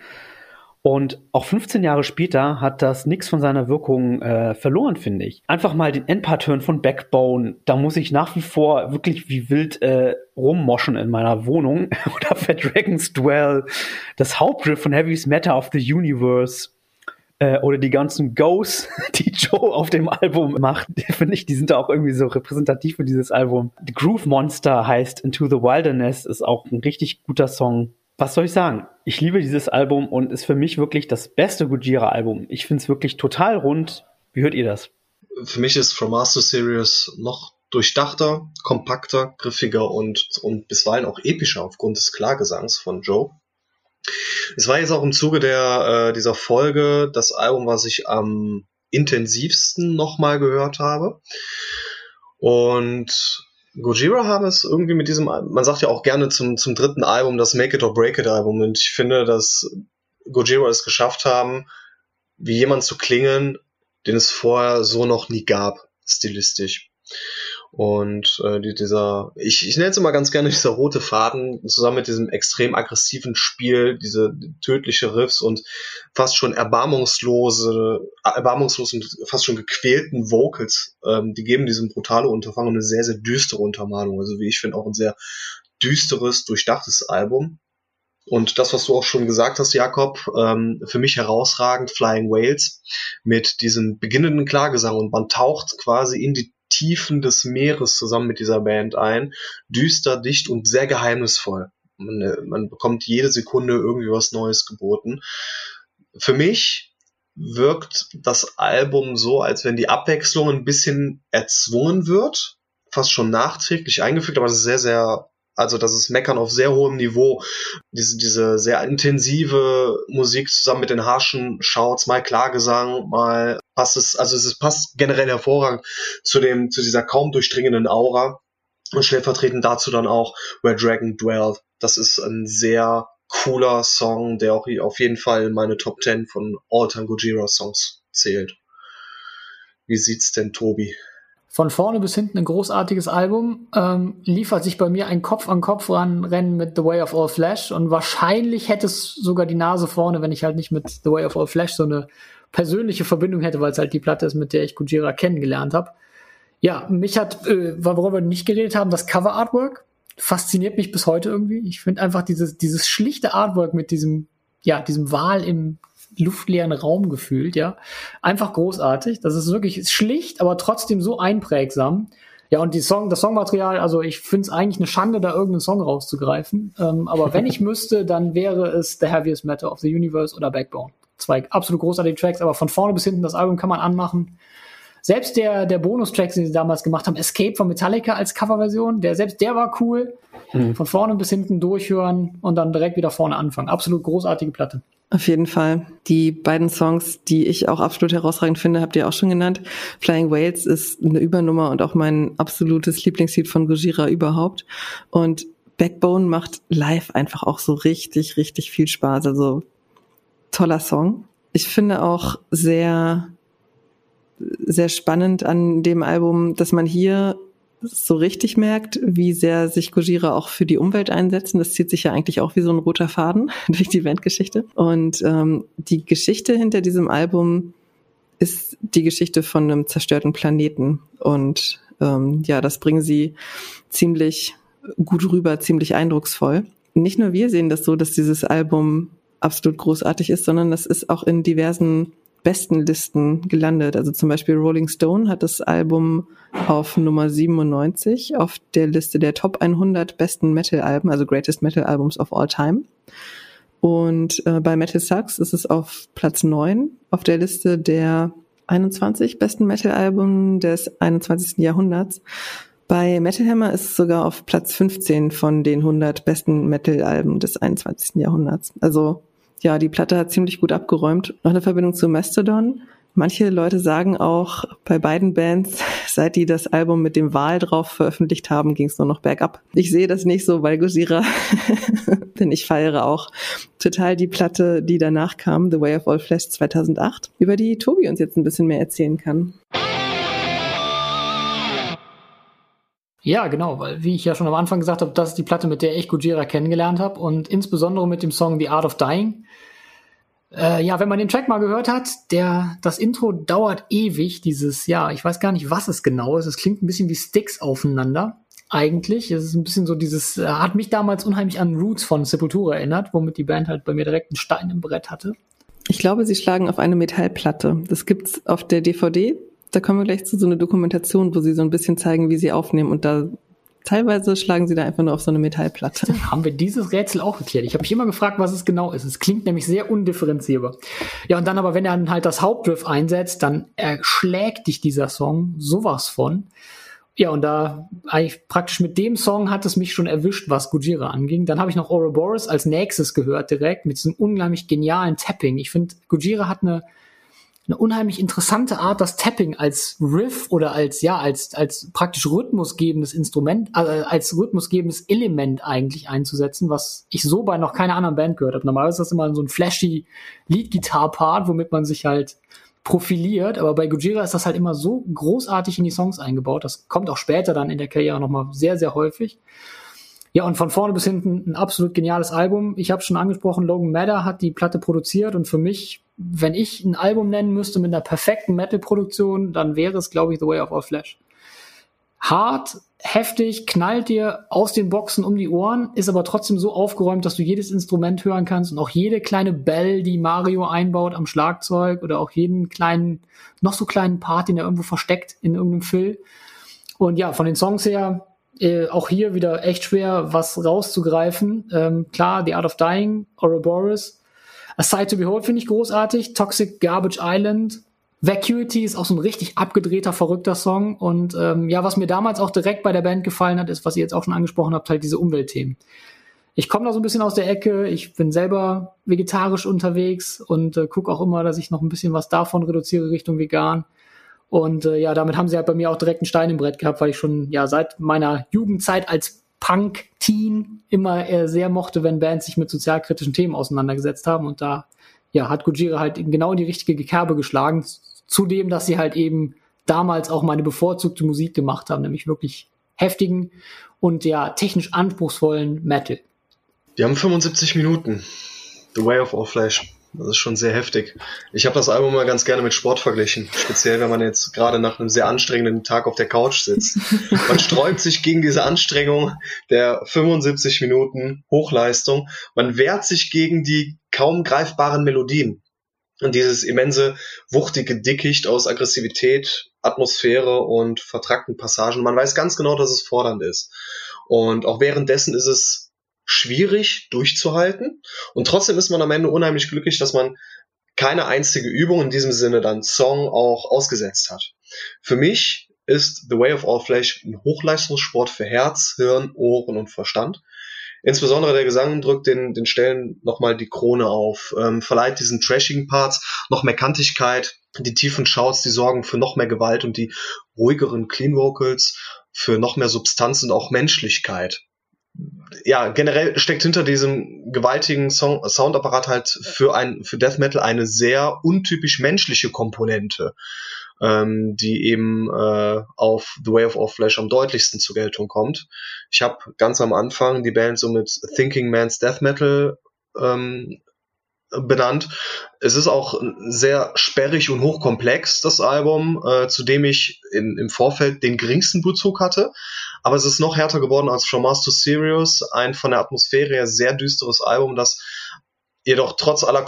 Und auch 15 Jahre später hat das nichts von seiner Wirkung äh, verloren, finde ich. Einfach mal den Endpart-Turn von Backbone, da muss ich nach wie vor wirklich wie wild äh, rummoschen in meiner Wohnung. [laughs] Oder für Dragon's Dwell, das Hauptriff von Heavy's Matter of the Universe äh, oder die ganzen Goes, [laughs] die Joe auf dem Album macht, [laughs] finde ich, die sind da auch irgendwie so repräsentativ für dieses Album. The Groove Monster heißt Into the Wilderness, ist auch ein richtig guter Song. Was soll ich sagen? Ich liebe dieses Album und ist für mich wirklich das beste Gujira-Album. Ich finde es wirklich total rund. Wie hört ihr das? Für mich ist From Master Series noch durchdachter, kompakter, griffiger und, und bisweilen auch epischer aufgrund des Klagesangs von Joe. Es war jetzt auch im Zuge der, äh, dieser Folge das Album, was ich am intensivsten nochmal gehört habe. Und Gojira haben es irgendwie mit diesem, man sagt ja auch gerne zum, zum dritten Album das Make It or Break It Album. Und ich finde, dass Gojira es geschafft haben, wie jemand zu klingen, den es vorher so noch nie gab, stilistisch. Und äh, die, dieser, ich, ich nenne es immer ganz gerne [laughs] dieser rote Faden, zusammen mit diesem extrem aggressiven Spiel, diese tödliche Riffs und fast schon erbarmungslose, erbarmungslosen, fast schon gequälten Vocals, ähm, die geben diesem brutale Unterfangen eine sehr, sehr düstere Untermalung. Also wie ich finde, auch ein sehr düsteres, durchdachtes Album. Und das, was du auch schon gesagt hast, Jakob, ähm, für mich herausragend Flying Whales mit diesem beginnenden Klagesang und man taucht quasi in die Tiefen des Meeres zusammen mit dieser Band ein. Düster, dicht und sehr geheimnisvoll. Man, äh, man bekommt jede Sekunde irgendwie was Neues geboten. Für mich wirkt das Album so, als wenn die Abwechslung ein bisschen erzwungen wird, fast schon nachträglich eingefügt, aber das ist sehr, sehr also das ist Meckern auf sehr hohem Niveau. Diese, diese sehr intensive Musik zusammen mit den harschen Shouts, mal Klagesang, mal passt es, also es passt generell hervorragend zu dem, zu dieser kaum durchdringenden Aura. Und stellvertretend dazu dann auch Where Dragon Dwelled. Das ist ein sehr cooler Song, der auch auf jeden Fall in meine Top 10 von All-Time Gojira Songs zählt. Wie sieht's denn, Tobi? Von vorne bis hinten ein großartiges Album, ähm, liefert sich bei mir ein Kopf an Kopf ran Rennen mit The Way of All Flash und wahrscheinlich hätte es sogar die Nase vorne, wenn ich halt nicht mit The Way of All Flash so eine persönliche Verbindung hätte, weil es halt die Platte ist, mit der ich Kujira kennengelernt habe. Ja, mich hat, äh, worüber wir nicht geredet haben, das Cover Artwork fasziniert mich bis heute irgendwie. Ich finde einfach dieses, dieses schlichte Artwork mit diesem, ja, diesem Wal im luftleeren Raum gefühlt, ja. Einfach großartig. Das ist wirklich schlicht, aber trotzdem so einprägsam. Ja, und die Song, das Songmaterial, also ich finde es eigentlich eine Schande, da irgendeinen Song rauszugreifen. Ähm, aber wenn ich müsste, dann wäre es The Heaviest Matter of the Universe oder Backbone. Zwei absolut großartige Tracks, aber von vorne bis hinten das Album kann man anmachen. Selbst der, der Bonustrack, den sie damals gemacht haben, Escape von Metallica als Coverversion, der selbst der war cool. Mhm. Von vorne bis hinten durchhören und dann direkt wieder vorne anfangen. Absolut großartige Platte. Auf jeden Fall. Die beiden Songs, die ich auch absolut herausragend finde, habt ihr auch schon genannt. Flying Whales ist eine Übernummer und auch mein absolutes Lieblingslied von Gojira überhaupt. Und Backbone macht live einfach auch so richtig, richtig viel Spaß. Also toller Song. ich finde auch sehr, sehr spannend an dem Album, dass man hier so richtig merkt, wie sehr sich Gojira auch für die Umwelt einsetzen. Das zieht sich ja eigentlich auch wie so ein roter Faden [laughs] durch die Bandgeschichte. Und ähm, die Geschichte hinter diesem Album ist die Geschichte von einem zerstörten Planeten. Und ähm, ja, das bringen sie ziemlich gut rüber, ziemlich eindrucksvoll. Nicht nur wir sehen das so, dass dieses Album absolut großartig ist, sondern das ist auch in diversen besten Listen gelandet. Also zum Beispiel Rolling Stone hat das Album auf Nummer 97 auf der Liste der Top 100 besten Metal-Alben, also Greatest Metal Albums of All Time. Und äh, bei Metal Sucks ist es auf Platz 9 auf der Liste der 21 besten Metal-Alben des 21. Jahrhunderts. Bei Metal Hammer ist es sogar auf Platz 15 von den 100 besten Metal-Alben des 21. Jahrhunderts. Also ja, die Platte hat ziemlich gut abgeräumt. Noch eine Verbindung zu Mastodon. Manche Leute sagen auch, bei beiden Bands, [laughs] seit die das Album mit dem Wahl drauf veröffentlicht haben, ging es nur noch bergab. Ich sehe das nicht so, weil Gojira, [laughs] denn ich feiere auch total die Platte, die danach kam, The Way of All Flesh 2008, über die Tobi uns jetzt ein bisschen mehr erzählen kann. Ja, genau, weil wie ich ja schon am Anfang gesagt habe, das ist die Platte, mit der ich Gujira kennengelernt habe und insbesondere mit dem Song The Art of Dying. Äh, ja, wenn man den Track mal gehört hat, der das Intro dauert ewig. Dieses, ja, ich weiß gar nicht, was es genau ist. Es klingt ein bisschen wie Sticks aufeinander. Eigentlich, es ist ein bisschen so dieses, äh, hat mich damals unheimlich an Roots von Sepultura erinnert, womit die Band halt bei mir direkt einen Stein im Brett hatte. Ich glaube, sie schlagen auf eine Metallplatte. Das gibt's auf der DVD da kommen wir gleich zu so einer Dokumentation, wo sie so ein bisschen zeigen, wie sie aufnehmen und da teilweise schlagen sie da einfach nur auf so eine Metallplatte. Haben wir dieses Rätsel auch geklärt? Ich habe mich immer gefragt, was es genau ist. Es klingt nämlich sehr undifferenzierbar. Ja, und dann aber, wenn er dann halt das Hauptriff einsetzt, dann erschlägt dich dieser Song sowas von. Ja, und da eigentlich praktisch mit dem Song hat es mich schon erwischt, was Gujira anging. Dann habe ich noch Ouroboros als nächstes gehört direkt mit diesem unheimlich genialen Tapping. Ich finde, Gujira hat eine eine unheimlich interessante Art, das Tapping als Riff oder als, ja, als, als praktisch rhythmusgebendes Instrument, äh, als rhythmusgebendes Element eigentlich einzusetzen, was ich so bei noch keiner anderen Band gehört habe. Normalerweise ist das immer so ein flashy Lead-Gitar-Part, womit man sich halt profiliert, aber bei Gujira ist das halt immer so großartig in die Songs eingebaut. Das kommt auch später dann in der Karriere nochmal sehr, sehr häufig. Ja, und von vorne bis hinten ein absolut geniales Album. Ich habe schon angesprochen, Logan Madder hat die Platte produziert und für mich, wenn ich ein Album nennen müsste mit einer perfekten Metal-Produktion, dann wäre es, glaube ich, The Way of All Flesh. Hart, heftig, knallt dir aus den Boxen um die Ohren, ist aber trotzdem so aufgeräumt, dass du jedes Instrument hören kannst und auch jede kleine Bell, die Mario einbaut am Schlagzeug oder auch jeden kleinen, noch so kleinen Part, den er irgendwo versteckt in irgendeinem Fill. Und ja, von den Songs her äh, auch hier wieder echt schwer, was rauszugreifen. Ähm, klar, The Art of Dying, Ouroboros. A Sight to Behold finde ich großartig. Toxic Garbage Island. Vacuity ist auch so ein richtig abgedrehter, verrückter Song. Und ähm, ja, was mir damals auch direkt bei der Band gefallen hat, ist, was ihr jetzt auch schon angesprochen habt, halt diese Umweltthemen. Ich komme da so ein bisschen aus der Ecke. Ich bin selber vegetarisch unterwegs und äh, gucke auch immer, dass ich noch ein bisschen was davon reduziere Richtung vegan. Und äh, ja, damit haben sie halt bei mir auch direkt einen Stein im Brett gehabt, weil ich schon ja seit meiner Jugendzeit als Punk-Teen immer äh, sehr mochte, wenn Bands sich mit sozialkritischen Themen auseinandergesetzt haben. Und da ja, hat Gojira halt genau in die richtige Kerbe geschlagen. Zudem, dass sie halt eben damals auch meine bevorzugte Musik gemacht haben, nämlich wirklich heftigen und ja technisch anspruchsvollen Metal. Die haben 75 Minuten. The Way of All Flesh. Das ist schon sehr heftig. Ich habe das Album mal ganz gerne mit Sport verglichen. Speziell, wenn man jetzt gerade nach einem sehr anstrengenden Tag auf der Couch sitzt. Man sträubt sich gegen diese Anstrengung der 75 Minuten Hochleistung. Man wehrt sich gegen die kaum greifbaren Melodien. Und dieses immense, wuchtige Dickicht aus Aggressivität, Atmosphäre und vertrackten Passagen. Man weiß ganz genau, dass es fordernd ist. Und auch währenddessen ist es schwierig durchzuhalten. Und trotzdem ist man am Ende unheimlich glücklich, dass man keine einzige Übung in diesem Sinne dann Song auch ausgesetzt hat. Für mich ist The Way of All Flesh ein Hochleistungssport für Herz, Hirn, Ohren und Verstand. Insbesondere der Gesang drückt den, den Stellen nochmal die Krone auf, ähm, verleiht diesen trashigen Parts noch mehr Kantigkeit, die tiefen Shouts, die sorgen für noch mehr Gewalt und die ruhigeren Clean Vocals für noch mehr Substanz und auch Menschlichkeit ja, generell steckt hinter diesem gewaltigen Song Soundapparat halt für ein für Death Metal eine sehr untypisch menschliche Komponente, ähm, die eben äh, auf The Way of All Flesh am deutlichsten zur Geltung kommt. Ich habe ganz am Anfang die Band so mit Thinking Man's Death Metal ähm, benannt. Es ist auch sehr sperrig und hochkomplex, das Album, äh, zu dem ich in, im Vorfeld den geringsten Bezug hatte. Aber es ist noch härter geworden als From Mars to Sirius, ein von der Atmosphäre sehr düsteres Album, das jedoch trotz aller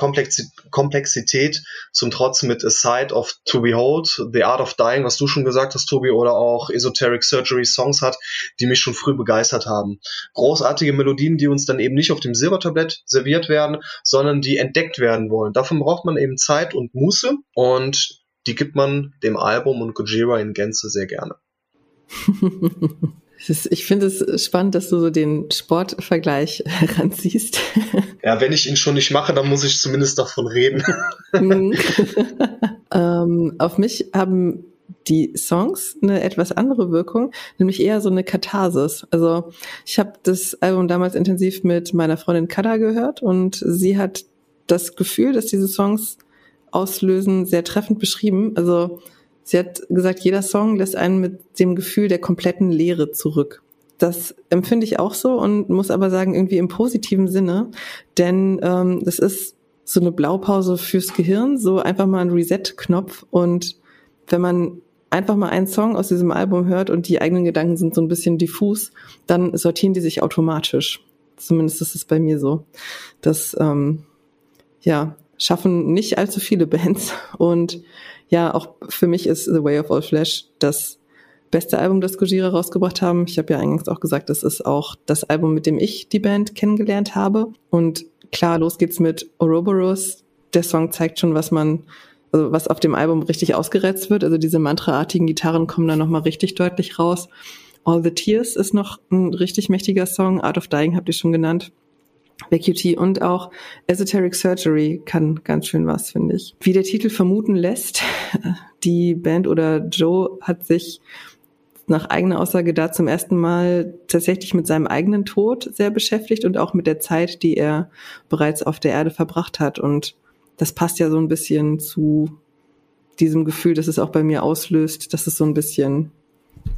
Komplexität zum Trotz mit A Side of To Behold, The Art of Dying, was du schon gesagt hast, Tobi, oder auch Esoteric Surgery Songs hat, die mich schon früh begeistert haben. Großartige Melodien, die uns dann eben nicht auf dem Silbertablett serviert werden, sondern die entdeckt werden wollen. Davon braucht man eben Zeit und Muße und die gibt man dem Album und Gojira in Gänze sehr gerne. [laughs] Ich finde es spannend, dass du so den Sportvergleich [laughs] heranziehst. Ja, wenn ich ihn schon nicht mache, dann muss ich zumindest davon reden. Mhm. [laughs] [laughs] ähm, auf mich haben die Songs eine etwas andere Wirkung, nämlich eher so eine Katharsis. Also ich habe das Album damals intensiv mit meiner Freundin Kada gehört und sie hat das Gefühl, dass diese Songs auslösen, sehr treffend beschrieben. Also Sie hat gesagt, jeder Song lässt einen mit dem Gefühl der kompletten Leere zurück. Das empfinde ich auch so und muss aber sagen, irgendwie im positiven Sinne, denn ähm, das ist so eine Blaupause fürs Gehirn, so einfach mal ein Reset-Knopf und wenn man einfach mal einen Song aus diesem Album hört und die eigenen Gedanken sind so ein bisschen diffus, dann sortieren die sich automatisch. Zumindest ist es bei mir so. Das ähm, ja schaffen nicht allzu viele Bands und ja, auch für mich ist The Way of All Flesh das beste Album, das Gojira rausgebracht haben. Ich habe ja eingangs auch gesagt, das ist auch das Album, mit dem ich die Band kennengelernt habe. Und klar, los geht's mit Ouroboros. Der Song zeigt schon, was man, also was auf dem Album richtig ausgerätzt wird. Also diese mantraartigen Gitarren kommen da nochmal richtig deutlich raus. All the Tears ist noch ein richtig mächtiger Song. Art of Dying habt ihr schon genannt. VQT und auch Esoteric Surgery kann ganz schön was, finde ich. Wie der Titel vermuten lässt, [laughs] die Band oder Joe hat sich nach eigener Aussage da zum ersten Mal tatsächlich mit seinem eigenen Tod sehr beschäftigt und auch mit der Zeit, die er bereits auf der Erde verbracht hat. Und das passt ja so ein bisschen zu diesem Gefühl, das es auch bei mir auslöst, dass es so ein bisschen,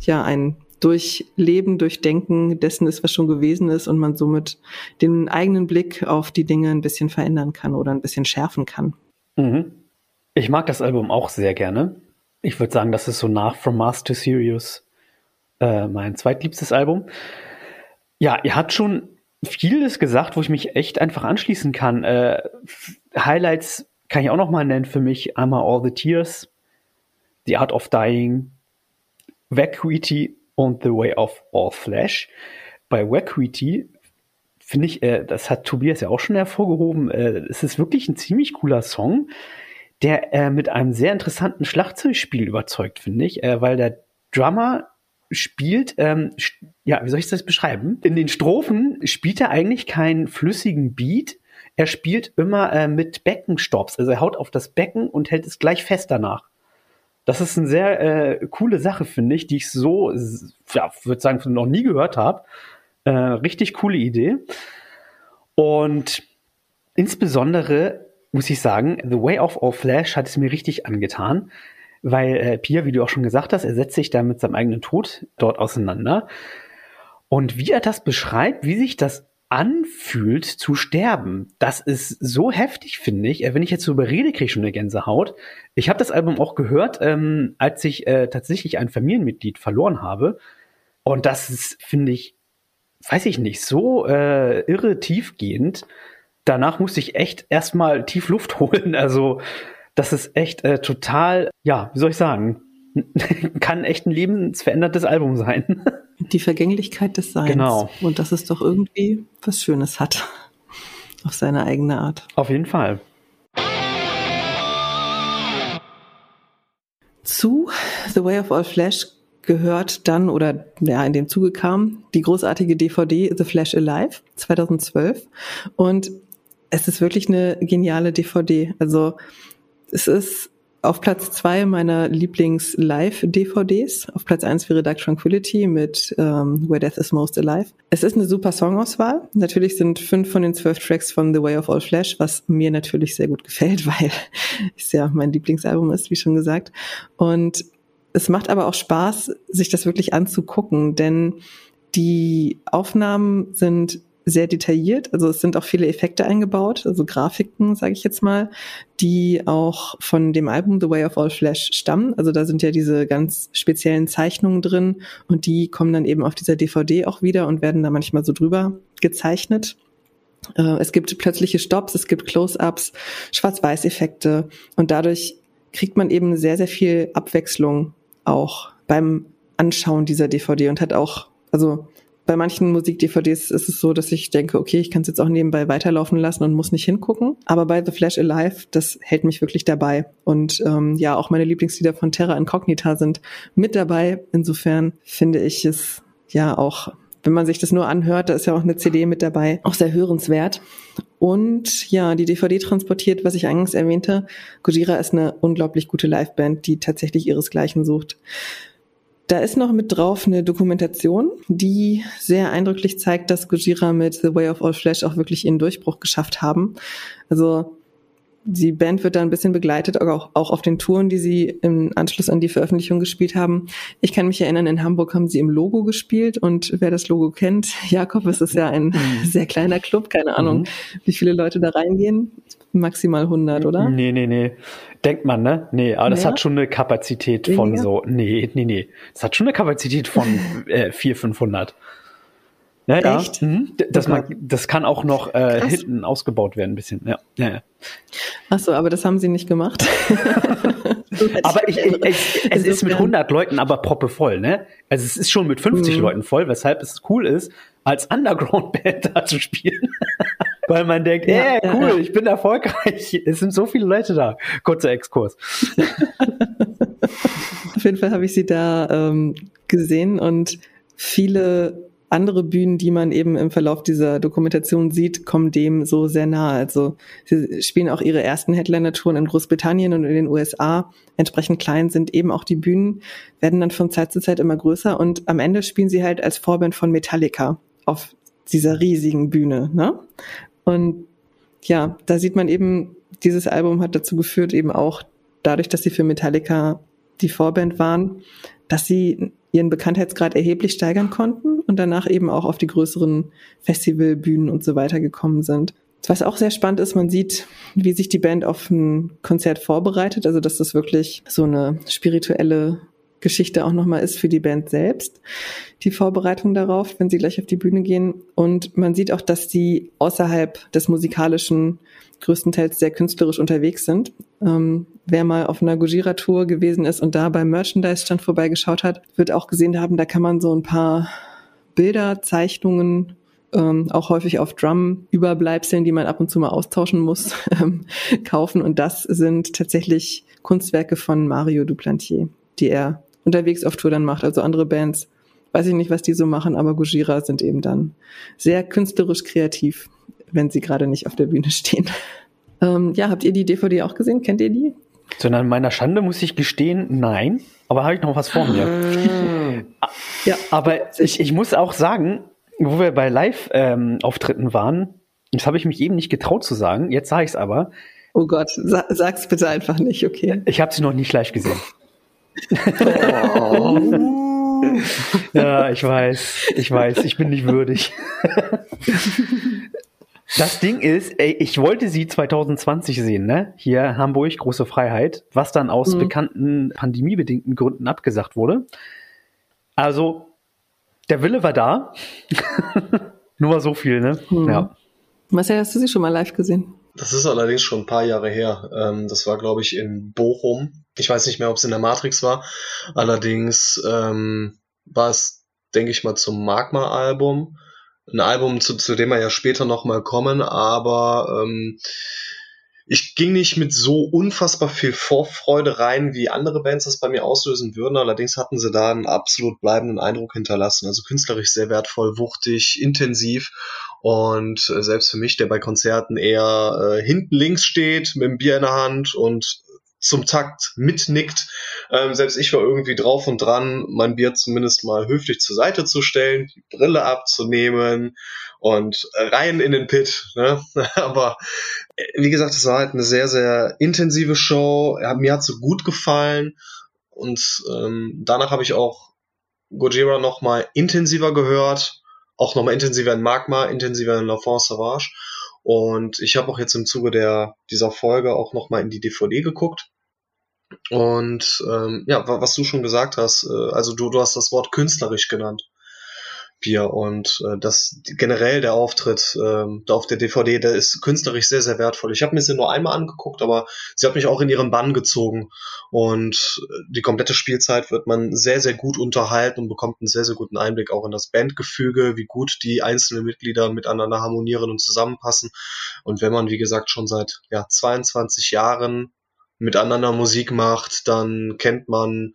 ja, ein durch Leben, durch Denken dessen ist, was schon gewesen ist und man somit den eigenen Blick auf die Dinge ein bisschen verändern kann oder ein bisschen schärfen kann. Mhm. Ich mag das Album auch sehr gerne. Ich würde sagen, das ist so nach From Mars to Sirius äh, mein zweitliebstes Album. Ja, ihr habt schon vieles gesagt, wo ich mich echt einfach anschließen kann. Äh, Highlights kann ich auch noch mal nennen für mich. Einmal All the Tears, The Art of Dying, Vacuity und The Way of All Flesh. Bei Vacuity finde ich, äh, das hat Tobias ja auch schon hervorgehoben, äh, es ist wirklich ein ziemlich cooler Song, der äh, mit einem sehr interessanten Schlagzeugspiel überzeugt, finde ich, äh, weil der Drummer spielt, ähm, ja, wie soll ich das beschreiben? In den Strophen spielt er eigentlich keinen flüssigen Beat, er spielt immer äh, mit Beckenstops, also er haut auf das Becken und hält es gleich fest danach. Das ist eine sehr äh, coole Sache, finde ich, die ich so, ja, würde sagen, noch nie gehört habe. Äh, richtig coole Idee. Und insbesondere muss ich sagen, The Way of All Flash hat es mir richtig angetan, weil äh, Pia, wie du auch schon gesagt hast, er setzt sich da mit seinem eigenen Tod dort auseinander. Und wie er das beschreibt, wie sich das anfühlt zu sterben. Das ist so heftig, finde ich. Äh, wenn ich jetzt so überrede, kriege ich schon eine Gänsehaut. Ich habe das Album auch gehört, ähm, als ich äh, tatsächlich ein Familienmitglied verloren habe. Und das ist, finde ich, weiß ich nicht, so äh, irre tiefgehend. Danach musste ich echt erstmal tief Luft [laughs] holen. Also das ist echt äh, total, ja, wie soll ich sagen, [laughs] kann echt ein lebensveränderndes Album sein. [laughs] Die Vergänglichkeit des Seins. Genau. Und dass es doch irgendwie was Schönes hat. Auf seine eigene Art. Auf jeden Fall. Zu The Way of All Flesh gehört dann oder ja in dem Zuge kam die großartige DVD The Flash Alive 2012 und es ist wirklich eine geniale DVD. Also es ist auf Platz zwei meiner Lieblings-Live-DVDs. Auf Platz eins wäre Dark Tranquility mit ähm, Where Death is Most Alive. Es ist eine super Songauswahl. Natürlich sind fünf von den zwölf Tracks von The Way of All Flesh, was mir natürlich sehr gut gefällt, [laughs] weil es ja mein Lieblingsalbum ist, wie schon gesagt. Und es macht aber auch Spaß, sich das wirklich anzugucken, denn die Aufnahmen sind sehr detailliert. Also es sind auch viele Effekte eingebaut, also Grafiken, sage ich jetzt mal, die auch von dem Album The Way of All Flesh stammen. Also da sind ja diese ganz speziellen Zeichnungen drin und die kommen dann eben auf dieser DVD auch wieder und werden da manchmal so drüber gezeichnet. Äh, es gibt plötzliche Stops, es gibt Close-ups, Schwarz-Weiß-Effekte und dadurch kriegt man eben sehr, sehr viel Abwechslung auch beim Anschauen dieser DVD und hat auch, also bei manchen Musik-DVDs ist es so, dass ich denke, okay, ich kann es jetzt auch nebenbei weiterlaufen lassen und muss nicht hingucken. Aber bei The Flash Alive, das hält mich wirklich dabei. Und ähm, ja, auch meine Lieblingslieder von Terra Incognita sind mit dabei. Insofern finde ich es ja auch, wenn man sich das nur anhört, da ist ja auch eine CD mit dabei, auch sehr hörenswert. Und ja, die DVD transportiert, was ich eingangs erwähnte. Gojira ist eine unglaublich gute Liveband, die tatsächlich ihresgleichen sucht. Da ist noch mit drauf eine Dokumentation, die sehr eindrücklich zeigt, dass Gojira mit The Way of All Flesh auch wirklich ihren Durchbruch geschafft haben. Also die Band wird da ein bisschen begleitet, auch, auch auf den Touren, die sie im Anschluss an die Veröffentlichung gespielt haben. Ich kann mich erinnern, in Hamburg haben sie im Logo gespielt und wer das Logo kennt, [laughs] Jakob, es ist ja ein mhm. [laughs] sehr kleiner Club, keine Ahnung, mhm. wie viele Leute da reingehen. Maximal 100, oder? Nee, nee, nee. Denkt man, ne? Nee, aber das hat schon eine Kapazität Weniger? von so, nee, nee, nee. Das hat schon eine Kapazität von äh, 400, 500. Ja, Echt? Ja. Mhm. Das, man, das kann auch noch äh, hinten ausgebaut werden, ein bisschen. Ja. Ja, ja. Ach so, aber das haben sie nicht gemacht. [laughs] aber ich, ich, ich, es ist mit 100 Leuten aber proppevoll, ne? Also es ist schon mit 50 mhm. Leuten voll, weshalb es cool ist, als Underground-Band [laughs] da zu spielen. [laughs] Weil man denkt, ja, ey, cool, ja. ich bin erfolgreich. Es sind so viele Leute da. Kurzer Exkurs. Auf jeden Fall habe ich sie da ähm, gesehen und viele andere Bühnen, die man eben im Verlauf dieser Dokumentation sieht, kommen dem so sehr nahe. Also sie spielen auch ihre ersten Headliner-Touren in Großbritannien und in den USA. Entsprechend klein sind eben auch die Bühnen, werden dann von Zeit zu Zeit immer größer und am Ende spielen sie halt als Vorband von Metallica auf dieser riesigen Bühne. Ne? Und ja, da sieht man eben, dieses Album hat dazu geführt, eben auch dadurch, dass sie für Metallica die Vorband waren, dass sie ihren Bekanntheitsgrad erheblich steigern konnten und danach eben auch auf die größeren Festivalbühnen und so weiter gekommen sind. Was auch sehr spannend ist, man sieht, wie sich die Band auf ein Konzert vorbereitet, also dass das wirklich so eine spirituelle Geschichte auch nochmal ist für die Band selbst, die Vorbereitung darauf, wenn sie gleich auf die Bühne gehen. Und man sieht auch, dass sie außerhalb des musikalischen größtenteils sehr künstlerisch unterwegs sind. Ähm, wer mal auf einer Gojira-Tour gewesen ist und da beim Merchandise-Stand vorbeigeschaut hat, wird auch gesehen haben, da kann man so ein paar Bilder, Zeichnungen, ähm, auch häufig auf Drum-Überbleibseln, die man ab und zu mal austauschen muss, [laughs] ähm, kaufen. Und das sind tatsächlich Kunstwerke von Mario Duplantier, die er unterwegs auf Tour dann macht. Also andere Bands, weiß ich nicht, was die so machen, aber Gojira sind eben dann sehr künstlerisch kreativ wenn sie gerade nicht auf der Bühne stehen. [laughs] Ähm, ja, habt ihr die DVD auch gesehen? Kennt ihr die? Zu meiner Schande muss ich gestehen, nein. Aber habe ich noch was vor mir. Ah. [laughs] ja, aber ich, ich muss auch sagen, wo wir bei Live-Auftritten ähm, waren, das habe ich mich eben nicht getraut zu sagen, jetzt sage ich es aber. Oh Gott, sa sag's bitte einfach nicht, okay? Ich habe sie noch nicht live gesehen. Oh. [laughs] ja, ich weiß, ich weiß, ich bin nicht würdig. Das Ding ist, ey, ich wollte sie 2020 sehen, ne? Hier Hamburg, große Freiheit, was dann aus mhm. bekannten pandemiebedingten Gründen abgesagt wurde. Also, der Wille war da. [laughs] Nur mal so viel, ne? Mhm. Ja. Marcel, hast du sie schon mal live gesehen? Das ist allerdings schon ein paar Jahre her. Ähm, das war, glaube ich, in Bochum. Ich weiß nicht mehr, ob es in der Matrix war. Allerdings ähm, war es, denke ich mal, zum Magma-Album ein Album, zu, zu dem wir ja später nochmal kommen, aber ähm, ich ging nicht mit so unfassbar viel Vorfreude rein, wie andere Bands das bei mir auslösen würden. Allerdings hatten sie da einen absolut bleibenden Eindruck hinterlassen. Also künstlerisch sehr wertvoll, wuchtig, intensiv. Und äh, selbst für mich, der bei Konzerten eher äh, hinten links steht, mit dem Bier in der Hand und zum Takt mitnickt. Ähm, selbst ich war irgendwie drauf und dran, mein Bier zumindest mal höflich zur Seite zu stellen, die Brille abzunehmen und rein in den Pit. Ne? [laughs] Aber äh, wie gesagt, es war halt eine sehr, sehr intensive Show. Mir hat sie gut gefallen und ähm, danach habe ich auch Gojira noch mal intensiver gehört, auch noch mal intensiver in Magma, intensiver in La France Sauvage. Und ich habe auch jetzt im Zuge der dieser Folge auch noch mal in die DVD geguckt. Und ähm, ja, was du schon gesagt hast, äh, also du, du hast das Wort künstlerisch genannt. Bier und äh, das generell der Auftritt äh, da auf der DVD, der ist künstlerisch sehr, sehr wertvoll. Ich habe mir sie nur einmal angeguckt, aber sie hat mich auch in ihren Bann gezogen und äh, die komplette Spielzeit wird man sehr, sehr gut unterhalten und bekommt einen sehr, sehr guten Einblick auch in das Bandgefüge, wie gut die einzelnen Mitglieder miteinander harmonieren und zusammenpassen. Und wenn man, wie gesagt, schon seit ja, 22 Jahren miteinander Musik macht, dann kennt man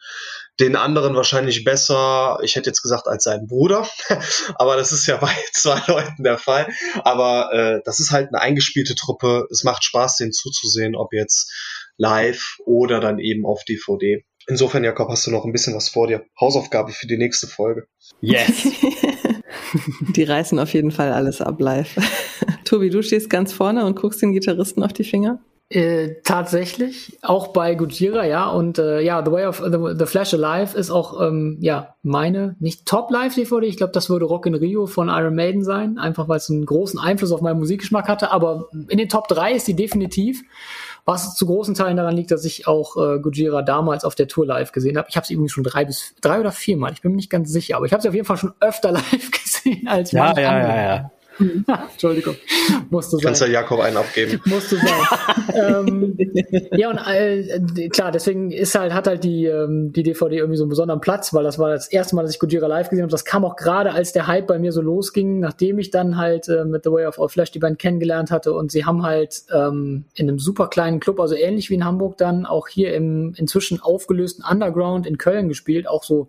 den anderen wahrscheinlich besser, ich hätte jetzt gesagt, als seinen Bruder. [laughs] Aber das ist ja bei [laughs] zwei Leuten der Fall. Aber äh, das ist halt eine eingespielte Truppe. Es macht Spaß, denen zuzusehen, ob jetzt live oder dann eben auf DVD. Insofern, Jakob, hast du noch ein bisschen was vor dir. Hausaufgabe für die nächste Folge. Yes! [laughs] die reißen auf jeden Fall alles ab live. Tobi, du stehst ganz vorne und guckst den Gitarristen auf die Finger? Äh, tatsächlich, auch bei Gujira, ja. Und äh, ja, The Way of the, the Flash Alive ist auch ähm, ja meine, nicht Top Live DVD. Ich glaube, das würde Rock in Rio von Iron Maiden sein, einfach weil es einen großen Einfluss auf meinen Musikgeschmack hatte. Aber in den Top 3 ist die definitiv. Was zu großen Teilen daran liegt, dass ich auch äh, Gujira damals auf der Tour live gesehen habe. Ich habe sie übrigens schon drei bis drei oder viermal. Ich bin mir nicht ganz sicher, aber ich habe sie auf jeden Fall schon öfter [laughs] live gesehen als ja, ja, ja, ja. [laughs] Entschuldigung, musste sein. Kannst ja Jakob einen abgeben. [laughs] Musste sein. ähm, ja, und äh, klar, deswegen ist halt, hat halt die, ähm, die DVD irgendwie so einen besonderen Platz, weil das war das erste Mal, dass ich Gojira live gesehen habe. Das kam auch gerade, als der Hype bei mir so losging, nachdem ich dann halt äh, mit The Way of All Flash die Band kennengelernt hatte. Und sie haben halt ähm, in einem super kleinen Club, also ähnlich wie in Hamburg, dann auch hier im inzwischen aufgelösten Underground in Köln gespielt, auch so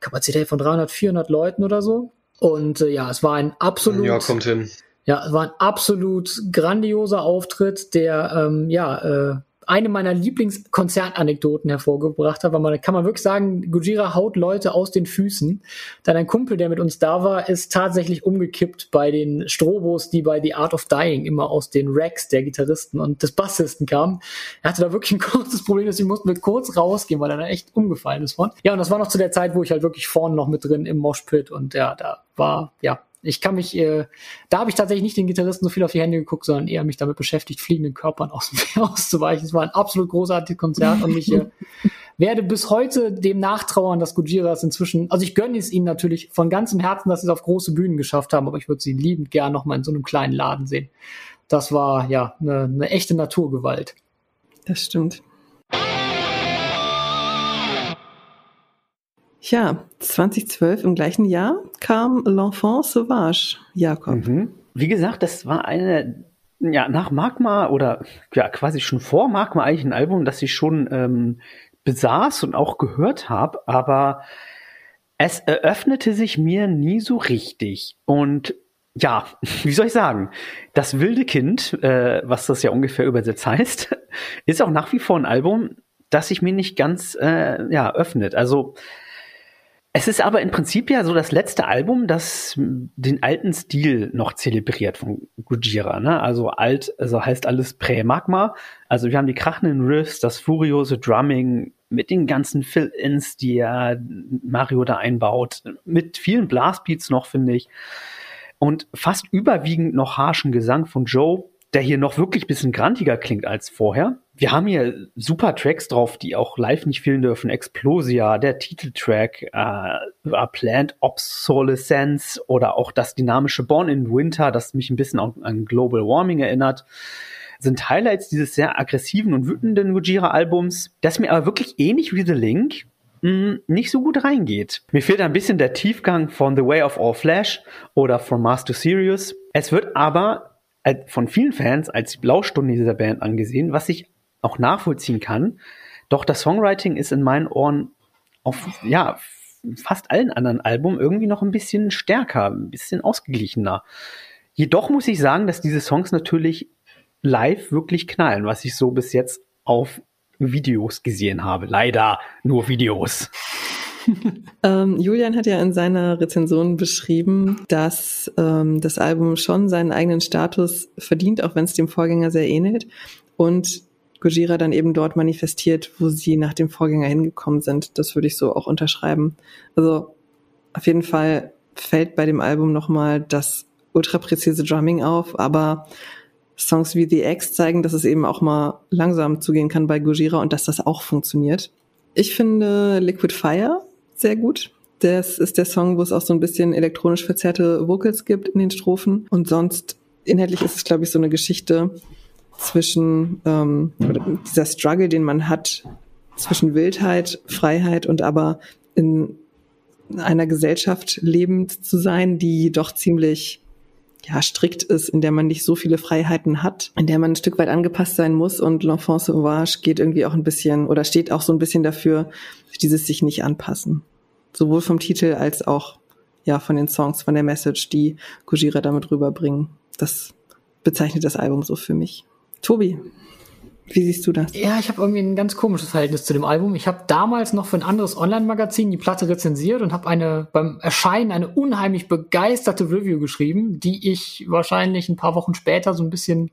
Kapazität von 300, 400 Leuten oder so. Und äh, ja, es war ein absolut. Ja, kommt hin. Ja, es war ein absolut grandioser Auftritt, der ähm, ja äh, eine meiner Lieblingskonzertanekdoten hervorgebracht hat, weil man kann man wirklich sagen, Gujira haut Leute aus den Füßen. Dann ein Kumpel, der mit uns da war, ist tatsächlich umgekippt bei den Strobos, die bei The Art of Dying immer aus den Racks der Gitarristen und des Bassisten kamen. Er hatte da wirklich ein [laughs] kurzes Problem, deswegen mussten wir kurz rausgehen, weil er da echt umgefallen ist von. Ja, und das war noch zu der Zeit, wo ich halt wirklich vorne noch mit drin im Moshpit und ja, da war, ja, ich kann mich, äh, da habe ich tatsächlich nicht den Gitarristen so viel auf die Hände geguckt, sondern eher mich damit beschäftigt, fliegenden Körpern aus dem [laughs] Meer auszuweichen. Es war ein absolut großartiges Konzert und ich äh, [laughs] werde bis heute dem nachtrauern, dass Gujiras inzwischen, also ich gönne es ihnen natürlich von ganzem Herzen, dass sie es auf große Bühnen geschafft haben, aber ich würde sie liebend gern noch mal in so einem kleinen Laden sehen. Das war ja eine, eine echte Naturgewalt. Das stimmt. Ja, 2012 im gleichen Jahr kam L'Enfant Sauvage, Jakob. Mhm. Wie gesagt, das war eine, ja, nach Magma oder ja, quasi schon vor Magma eigentlich ein Album, das ich schon ähm, besaß und auch gehört habe, aber es eröffnete sich mir nie so richtig. Und ja, [laughs] wie soll ich sagen? Das wilde Kind, äh, was das ja ungefähr übersetzt heißt, [laughs] ist auch nach wie vor ein Album, das sich mir nicht ganz äh, ja, öffnet. Also es ist aber im Prinzip ja so das letzte Album, das den alten Stil noch zelebriert von Gujira. Ne? Also alt, also heißt alles Prä-Magma. Also wir haben die krachenden Riffs, das furiose Drumming mit den ganzen Fill-Ins, die ja Mario da einbaut, mit vielen Blastbeats noch, finde ich. Und fast überwiegend noch harschen Gesang von Joe, der hier noch wirklich bisschen grantiger klingt als vorher. Wir haben hier super Tracks drauf, die auch live nicht fehlen dürfen. Explosia, der Titeltrack, äh, Plant Obsolescence oder auch das dynamische Born in Winter, das mich ein bisschen an Global Warming erinnert sind Highlights dieses sehr aggressiven und wütenden Gojira-Albums, das mir aber wirklich ähnlich wie The Link mh, mm, nicht so gut reingeht. Mir fehlt ein bisschen der Tiefgang von The Way of All Flash oder From Mars to Sirius. Es wird aber von vielen Fans als die Blaustunde dieser Band angesehen, was ich auch nachvollziehen kann. Doch das Songwriting ist in meinen Ohren auf ja, fast allen anderen Alben irgendwie noch ein bisschen stärker, ein bisschen ausgeglichener. Jedoch muss ich sagen, dass diese Songs natürlich live wirklich knallen, was ich so bis jetzt auf Videos gesehen habe. Leider nur Videos. [laughs] ähm, Julian hat ja in seiner Rezension beschrieben, dass ähm, das Album schon seinen eigenen Status verdient, auch wenn es dem Vorgänger sehr ähnelt. Und Gojira dann eben dort manifestiert, wo sie nach dem Vorgänger hingekommen sind. Das würde ich so auch unterschreiben. Also auf jeden Fall fällt bei dem Album nochmal das ultra präzise Drumming auf, aber Songs wie The X zeigen, dass es eben auch mal langsam zugehen kann bei Gojira und dass das auch funktioniert. Ich finde Liquid Fire sehr gut. Das ist der Song, wo es auch so ein bisschen elektronisch verzerrte Vocals gibt in den Strophen. Und sonst, inhaltlich ist es, glaube ich, so eine Geschichte zwischen ähm, dieser Struggle, den man hat zwischen Wildheit, Freiheit und aber in einer Gesellschaft lebend zu sein, die doch ziemlich ja, strikt ist, in der man nicht so viele Freiheiten hat, in der man ein Stück weit angepasst sein muss und L'Enfant Sauvage geht irgendwie auch ein bisschen oder steht auch so ein bisschen dafür, dieses sich nicht anpassen. Sowohl vom Titel als auch ja von den Songs, von der Message, die Gojira damit rüberbringen. Das bezeichnet das Album so für mich. Tobi, wie siehst du das? Ja, ich habe irgendwie ein ganz komisches Verhältnis zu dem Album. Ich habe damals noch für ein anderes Online-Magazin die Platte rezensiert und habe eine beim Erscheinen eine unheimlich begeisterte Review geschrieben, die ich wahrscheinlich ein paar Wochen später so ein bisschen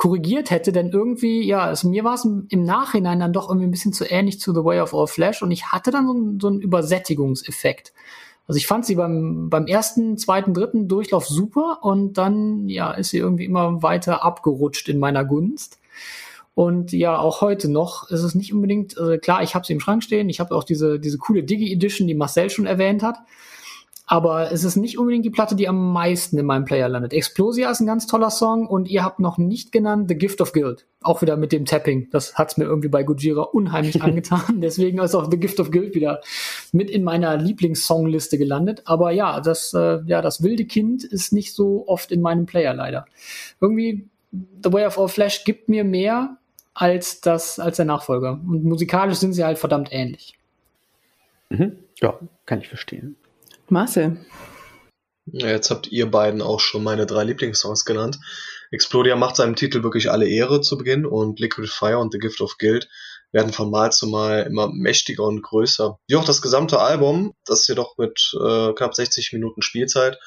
korrigiert hätte, denn irgendwie, ja, also mir war es im Nachhinein dann doch irgendwie ein bisschen zu ähnlich zu The Way of All Flash und ich hatte dann so, einen, so einen Übersättigungseffekt. Also ich fand sie beim, beim ersten, zweiten, dritten Durchlauf super und dann, ja, ist sie irgendwie immer weiter abgerutscht in meiner Gunst. Und ja, auch heute noch ist es nicht unbedingt, also klar, ich habe sie im Schrank stehen, ich habe auch diese, diese coole Digi-Edition, die Marcel schon erwähnt hat. Aber es ist nicht unbedingt die Platte, die am meisten in meinem Player landet. Explosia ist ein ganz toller Song und ihr habt noch nicht genannt The Gift of Guild. Auch wieder mit dem Tapping. Das hat's mir irgendwie bei Gojira unheimlich [laughs] angetan. Deswegen ist auch The Gift of Guild wieder mit in meiner Lieblingssongliste gelandet. Aber ja, das, äh, ja, das wilde Kind ist nicht so oft in meinem Player leider. Irgendwie The Way of All Flash gibt mir mehr als das, als der Nachfolger. Und musikalisch sind sie halt verdammt ähnlich. Mhm. Ja, kann ich verstehen. Marcel. Jetzt habt ihr beiden auch schon meine drei Lieblingssongs genannt. Explodia macht seinem Titel wirklich alle Ehre zu Beginn und Liquid Fire und The Gift of Guild werden von Mal zu Mal immer mächtiger und größer. Wie auch das gesamte Album, das jedoch mit äh, knapp 60 Minuten Spielzeit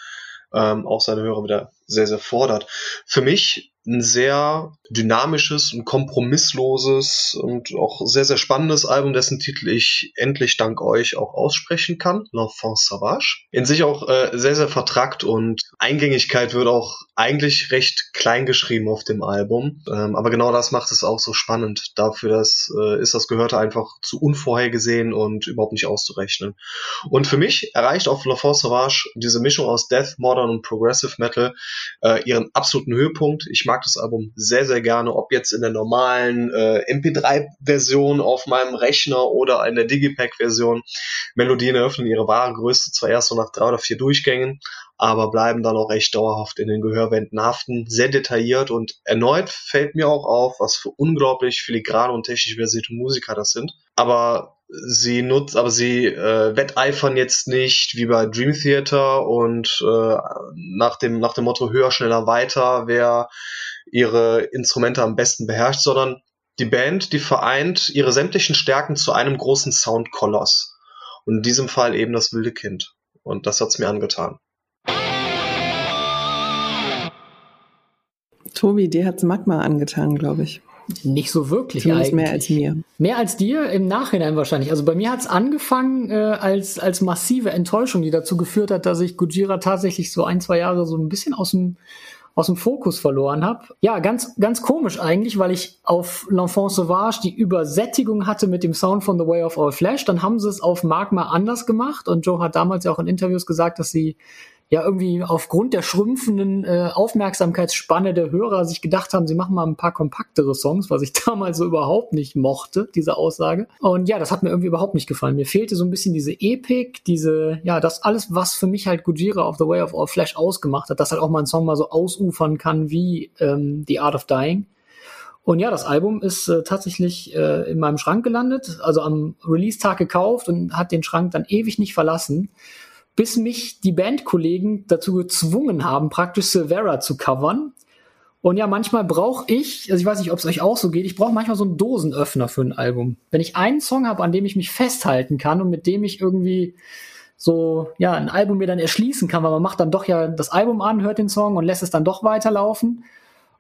ähm, auch seine Hörer wieder sehr, sehr fordert. Für mich ein sehr dynamisches und kompromissloses und auch sehr, sehr spannendes Album, dessen Titel ich endlich dank euch auch aussprechen kann. L'Enfant Sauvage. In sich auch äh, sehr, sehr vertrackt und Eingängigkeit wird auch eigentlich recht klein geschrieben auf dem Album. Ähm, aber genau das macht es auch so spannend. Dafür dass, äh, ist das Gehörte einfach zu unvorhergesehen und überhaupt nicht auszurechnen. Und für mich erreicht auf L'Enfant Sauvage diese Mischung aus Death, Modern und Progressive Metal äh, ihren absoluten Höhepunkt. Ich mag das Album sehr, sehr gerne, ob jetzt in der normalen äh, MP3-Version auf meinem Rechner oder in der Digipack-Version. Melodien eröffnen ihre wahre Größe zwar erst so nach drei oder vier Durchgängen, aber bleiben dann auch echt dauerhaft in den Gehörwänden haften. Sehr detailliert und erneut fällt mir auch auf, was für unglaublich filigrane und technisch versierte Musiker das sind. Aber sie nutzt, aber sie äh, wetteifern jetzt nicht wie bei Dream Theater und äh, nach dem nach dem Motto höher, schneller, weiter, wer ihre Instrumente am besten beherrscht, sondern die Band, die vereint ihre sämtlichen Stärken zu einem großen Soundkoloss. Und in diesem Fall eben das wilde Kind. Und das hat's mir angetan. Tobi, dir hat's Magma angetan, glaube ich. Nicht so wirklich Zumindest eigentlich. mehr als mir. Mehr als dir im Nachhinein wahrscheinlich. Also bei mir hat es angefangen äh, als, als massive Enttäuschung, die dazu geführt hat, dass ich Gujira tatsächlich so ein, zwei Jahre so ein bisschen aus dem aus dem Fokus verloren habe. Ja, ganz, ganz komisch eigentlich, weil ich auf L'Enfant Sauvage die Übersättigung hatte mit dem Sound von The Way of All Flesh. Dann haben sie es auf Magma anders gemacht und Joe hat damals ja auch in Interviews gesagt, dass sie ja irgendwie aufgrund der schrumpfenden äh, Aufmerksamkeitsspanne der Hörer sich gedacht haben, sie machen mal ein paar kompaktere Songs, was ich [laughs] damals so überhaupt nicht mochte, diese Aussage. Und ja, das hat mir irgendwie überhaupt nicht gefallen. Mir fehlte so ein bisschen diese Epik, diese, ja, das alles, was für mich halt Gujira of the Way of All Flash ausgemacht hat, dass halt auch mal ein Song mal so ausufern kann wie ähm, The Art of Dying. Und ja, das Album ist äh, tatsächlich äh, in meinem Schrank gelandet, also am Release-Tag gekauft und hat den Schrank dann ewig nicht verlassen bis mich die Bandkollegen dazu gezwungen haben, praktisch Silvera zu covern. Und ja, manchmal brauche ich, also ich weiß nicht, ob es euch auch so geht, ich brauche manchmal so einen Dosenöffner für ein Album. Wenn ich einen Song habe, an dem ich mich festhalten kann und mit dem ich irgendwie so, ja, ein Album mir dann erschließen kann, weil man macht dann doch ja das Album an, hört den Song und lässt es dann doch weiterlaufen.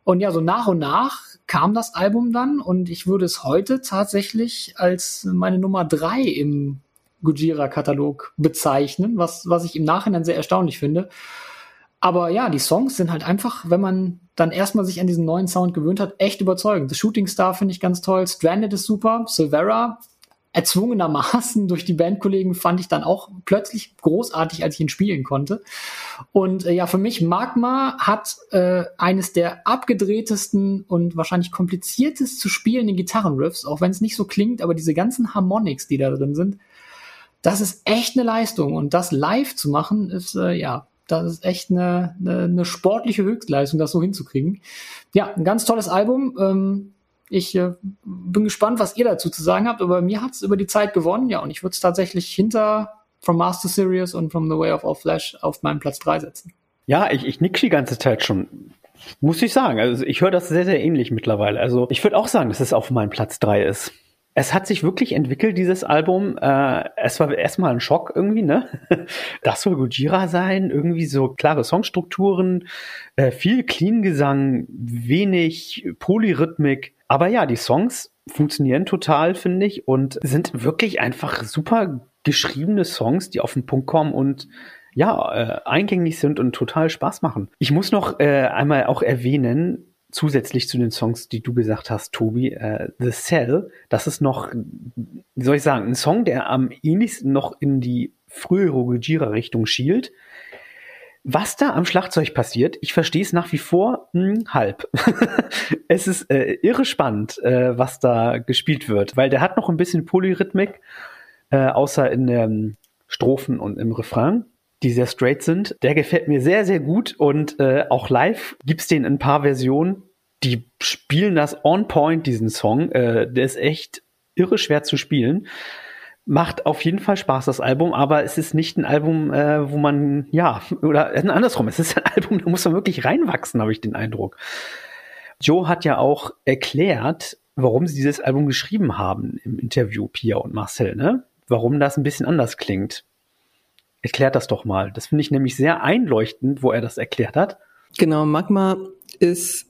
Und ja, so nach und nach kam das Album dann und ich würde es heute tatsächlich als meine Nummer drei im Gujira-Katalog bezeichnen, was, was ich im Nachhinein sehr erstaunlich finde. Aber ja, die Songs sind halt einfach, wenn man dann erstmal sich an diesen neuen Sound gewöhnt hat, echt überzeugend. The Shooting Star finde ich ganz toll, Stranded ist super, Silvera erzwungenermaßen [laughs] durch die Bandkollegen fand ich dann auch plötzlich großartig, als ich ihn spielen konnte. Und äh, ja, für mich Magma hat äh, eines der abgedrehtesten und wahrscheinlich kompliziertest zu spielenden Gitarrenriffs, auch wenn es nicht so klingt, aber diese ganzen Harmonics, die da drin sind, das ist echt eine Leistung. Und das live zu machen, ist äh, ja das ist echt eine, eine, eine, sportliche Höchstleistung, das so hinzukriegen. Ja, ein ganz tolles Album. Ähm, ich äh, bin gespannt, was ihr dazu zu sagen habt, aber mir hat es über die Zeit gewonnen, ja, und ich würde es tatsächlich hinter From Master Series und From the Way of All Flash auf meinen Platz 3 setzen. Ja, ich, ich nick die ganze Zeit schon. Muss ich sagen. Also ich höre das sehr, sehr ähnlich mittlerweile. Also ich würde auch sagen, dass es auf meinem Platz 3 ist es hat sich wirklich entwickelt, dieses Album. Äh, es war erstmal ein Schock irgendwie, ne? [laughs] Das soll Gojira sein, irgendwie so klare Songstrukturen, äh, viel Clean-Gesang, wenig Polyrhythmik. Aber ja, die Songs funktionieren total, finde ich, und sind wirklich einfach super geschriebene Songs, die auf den Punkt kommen und ja, äh, eingängig sind und total Spaß machen. Ich muss noch äh, einmal auch erwähnen, zusätzlich zu den Songs, die du gesagt hast, Tobi, äh, The Cell, das ist noch, wie soll ich sagen, ein Song, der am ähnlichsten noch in die frühere Gujira-Richtung schielt. Was da am Schlagzeug passiert, ich verstehe es nach wie vor mh, hm, halb. [laughs] es ist äh, irre spannend, äh, was da gespielt wird, weil der hat noch ein bisschen Polyrhythmik, äh, außer in den Strophen und im Refrain die sehr straight sind. Der gefällt mir sehr, sehr gut und äh, auch live gibt's den in ein paar Versionen. Die spielen das on point, diesen Song. Äh, der ist echt irre schwer zu spielen. Macht auf jeden Fall Spaß, das Album, aber es ist nicht ein Album, äh, wo man, ja, oder äh, andersrum, es ist ein [laughs] Album, da muss man wirklich reinwachsen, habe ich den Eindruck. Joe hat ja auch erklärt, warum sie dieses Album geschrieben haben im Interview, Pia und Marcel, ne? Warum das ein bisschen anders klingt. Erklärt das doch mal. Das finde ich nämlich sehr einleuchtend, wo er das erklärt hat. Genau, Magma ist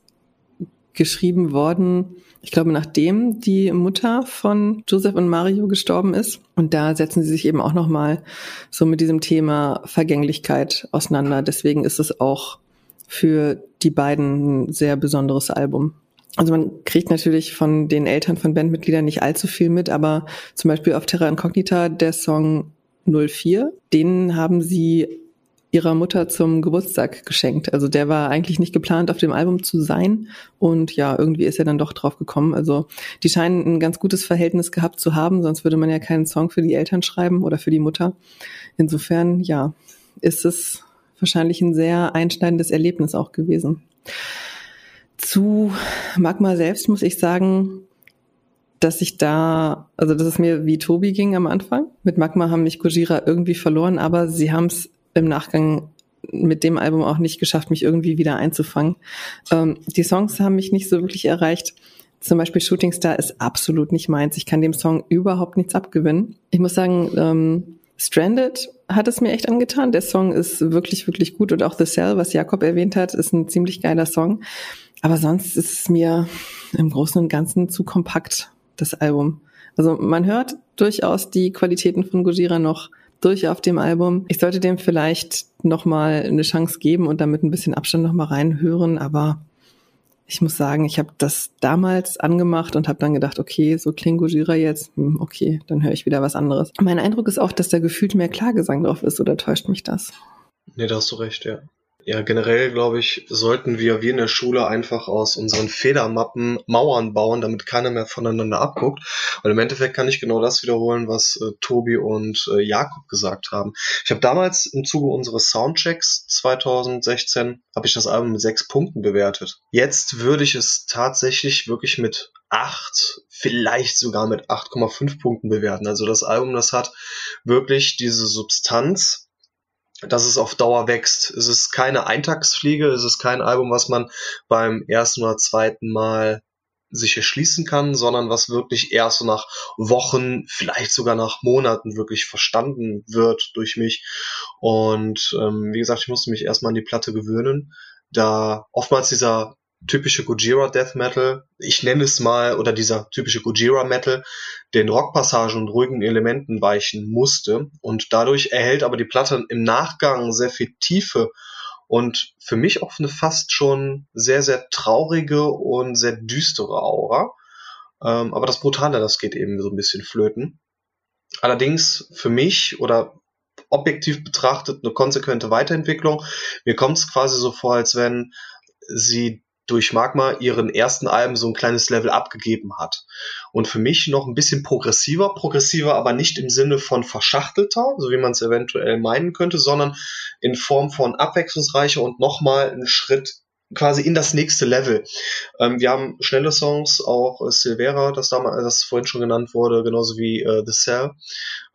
geschrieben worden, ich glaube, nachdem die Mutter von Joseph und Mario gestorben ist. Und da setzen sie sich eben auch nochmal so mit diesem Thema Vergänglichkeit auseinander. Deswegen ist es auch für die beiden ein sehr besonderes Album. Also man kriegt natürlich von den Eltern von Bandmitgliedern nicht allzu viel mit, aber zum Beispiel auf Terra Incognita der Song 04. Den haben sie ihrer Mutter zum Geburtstag geschenkt. Also der war eigentlich nicht geplant, auf dem Album zu sein. Und ja, irgendwie ist er dann doch drauf gekommen. Also die scheinen ein ganz gutes Verhältnis gehabt zu haben, sonst würde man ja keinen Song für die Eltern schreiben oder für die Mutter. Insofern, ja, ist es wahrscheinlich ein sehr einschneidendes Erlebnis auch gewesen. Zu Magma selbst muss ich sagen, dass ich da, also dass es mir wie Tobi ging am Anfang. Mit Magma haben mich Gojira irgendwie verloren, aber sie haben es im Nachgang mit dem Album auch nicht geschafft, mich irgendwie wieder einzufangen. Ähm, die Songs haben mich nicht so wirklich erreicht. Zum Beispiel Shooting Star ist absolut nicht meins. Ich kann dem Song überhaupt nichts abgewinnen. Ich muss sagen, ähm, Stranded hat es mir echt angetan. Der Song ist wirklich, wirklich gut und auch The Cell, was Jakob erwähnt hat, ist ein ziemlich geiler Song. Aber sonst ist es mir im Großen und Ganzen zu kompakt das Album. Also man hört durchaus die Qualitäten von Gojira noch durch auf dem Album. Ich sollte dem vielleicht noch mal eine Chance geben und damit ein bisschen Abstand noch mal reinhören, aber ich muss sagen, ich habe das damals angemacht und habe dann gedacht, okay, so klingt Gojira jetzt, hm, okay, dann höre ich wieder was anderes. Mein Eindruck ist auch, dass da gefühlt mehr Klagesang drauf ist, oder täuscht mich das? Nee, da hast du recht, ja. Ja, generell glaube ich, sollten wir wie in der Schule einfach aus unseren Federmappen Mauern bauen, damit keiner mehr voneinander abguckt. Und im Endeffekt kann ich genau das wiederholen, was äh, Tobi und äh, Jakob gesagt haben. Ich habe damals im Zuge unseres Soundchecks 2016 habe ich das Album mit sechs Punkten bewertet. Jetzt würde ich es tatsächlich wirklich mit acht, vielleicht sogar mit 8,5 Punkten bewerten. Also das Album, das hat wirklich diese Substanz, dass es auf Dauer wächst. Es ist keine Eintagsfliege, es ist kein Album, was man beim ersten oder zweiten Mal sich erschließen kann, sondern was wirklich erst so nach Wochen, vielleicht sogar nach Monaten wirklich verstanden wird durch mich. Und ähm, wie gesagt, ich musste mich erstmal an die Platte gewöhnen, da oftmals dieser typische Gojira Death Metal, ich nenne es mal, oder dieser typische Gojira Metal, den Rockpassagen und ruhigen Elementen weichen musste. Und dadurch erhält aber die Platte im Nachgang sehr viel Tiefe und für mich auch eine fast schon sehr, sehr traurige und sehr düstere Aura. Ähm, aber das Brutale, das geht eben so ein bisschen flöten. Allerdings für mich oder objektiv betrachtet eine konsequente Weiterentwicklung. Mir kommt es quasi so vor, als wenn sie durch Magma ihren ersten Alben so ein kleines Level abgegeben hat. Und für mich noch ein bisschen progressiver, progressiver aber nicht im Sinne von verschachtelter, so wie man es eventuell meinen könnte, sondern in Form von abwechslungsreicher und nochmal einen Schritt quasi in das nächste Level. Ähm, wir haben schnelle Songs, auch äh, Silvera, das damals, das vorhin schon genannt wurde, genauso wie äh, The Cell,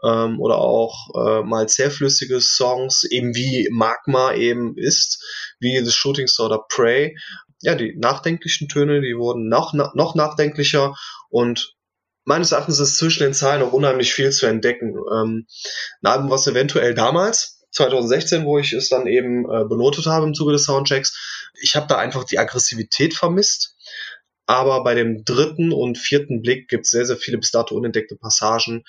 ähm, oder auch äh, mal sehr flüssige Songs, eben wie Magma eben ist, wie The Shooting Star oder Prey, ja, die nachdenklichen Töne, die wurden noch, noch nachdenklicher und meines Erachtens ist zwischen den Zahlen noch unheimlich viel zu entdecken. Ähm, ein Album, was eventuell damals, 2016, wo ich es dann eben äh, benotet habe im Zuge des Soundchecks, ich habe da einfach die Aggressivität vermisst. Aber bei dem dritten und vierten Blick gibt es sehr, sehr viele bis dato unentdeckte Passagen.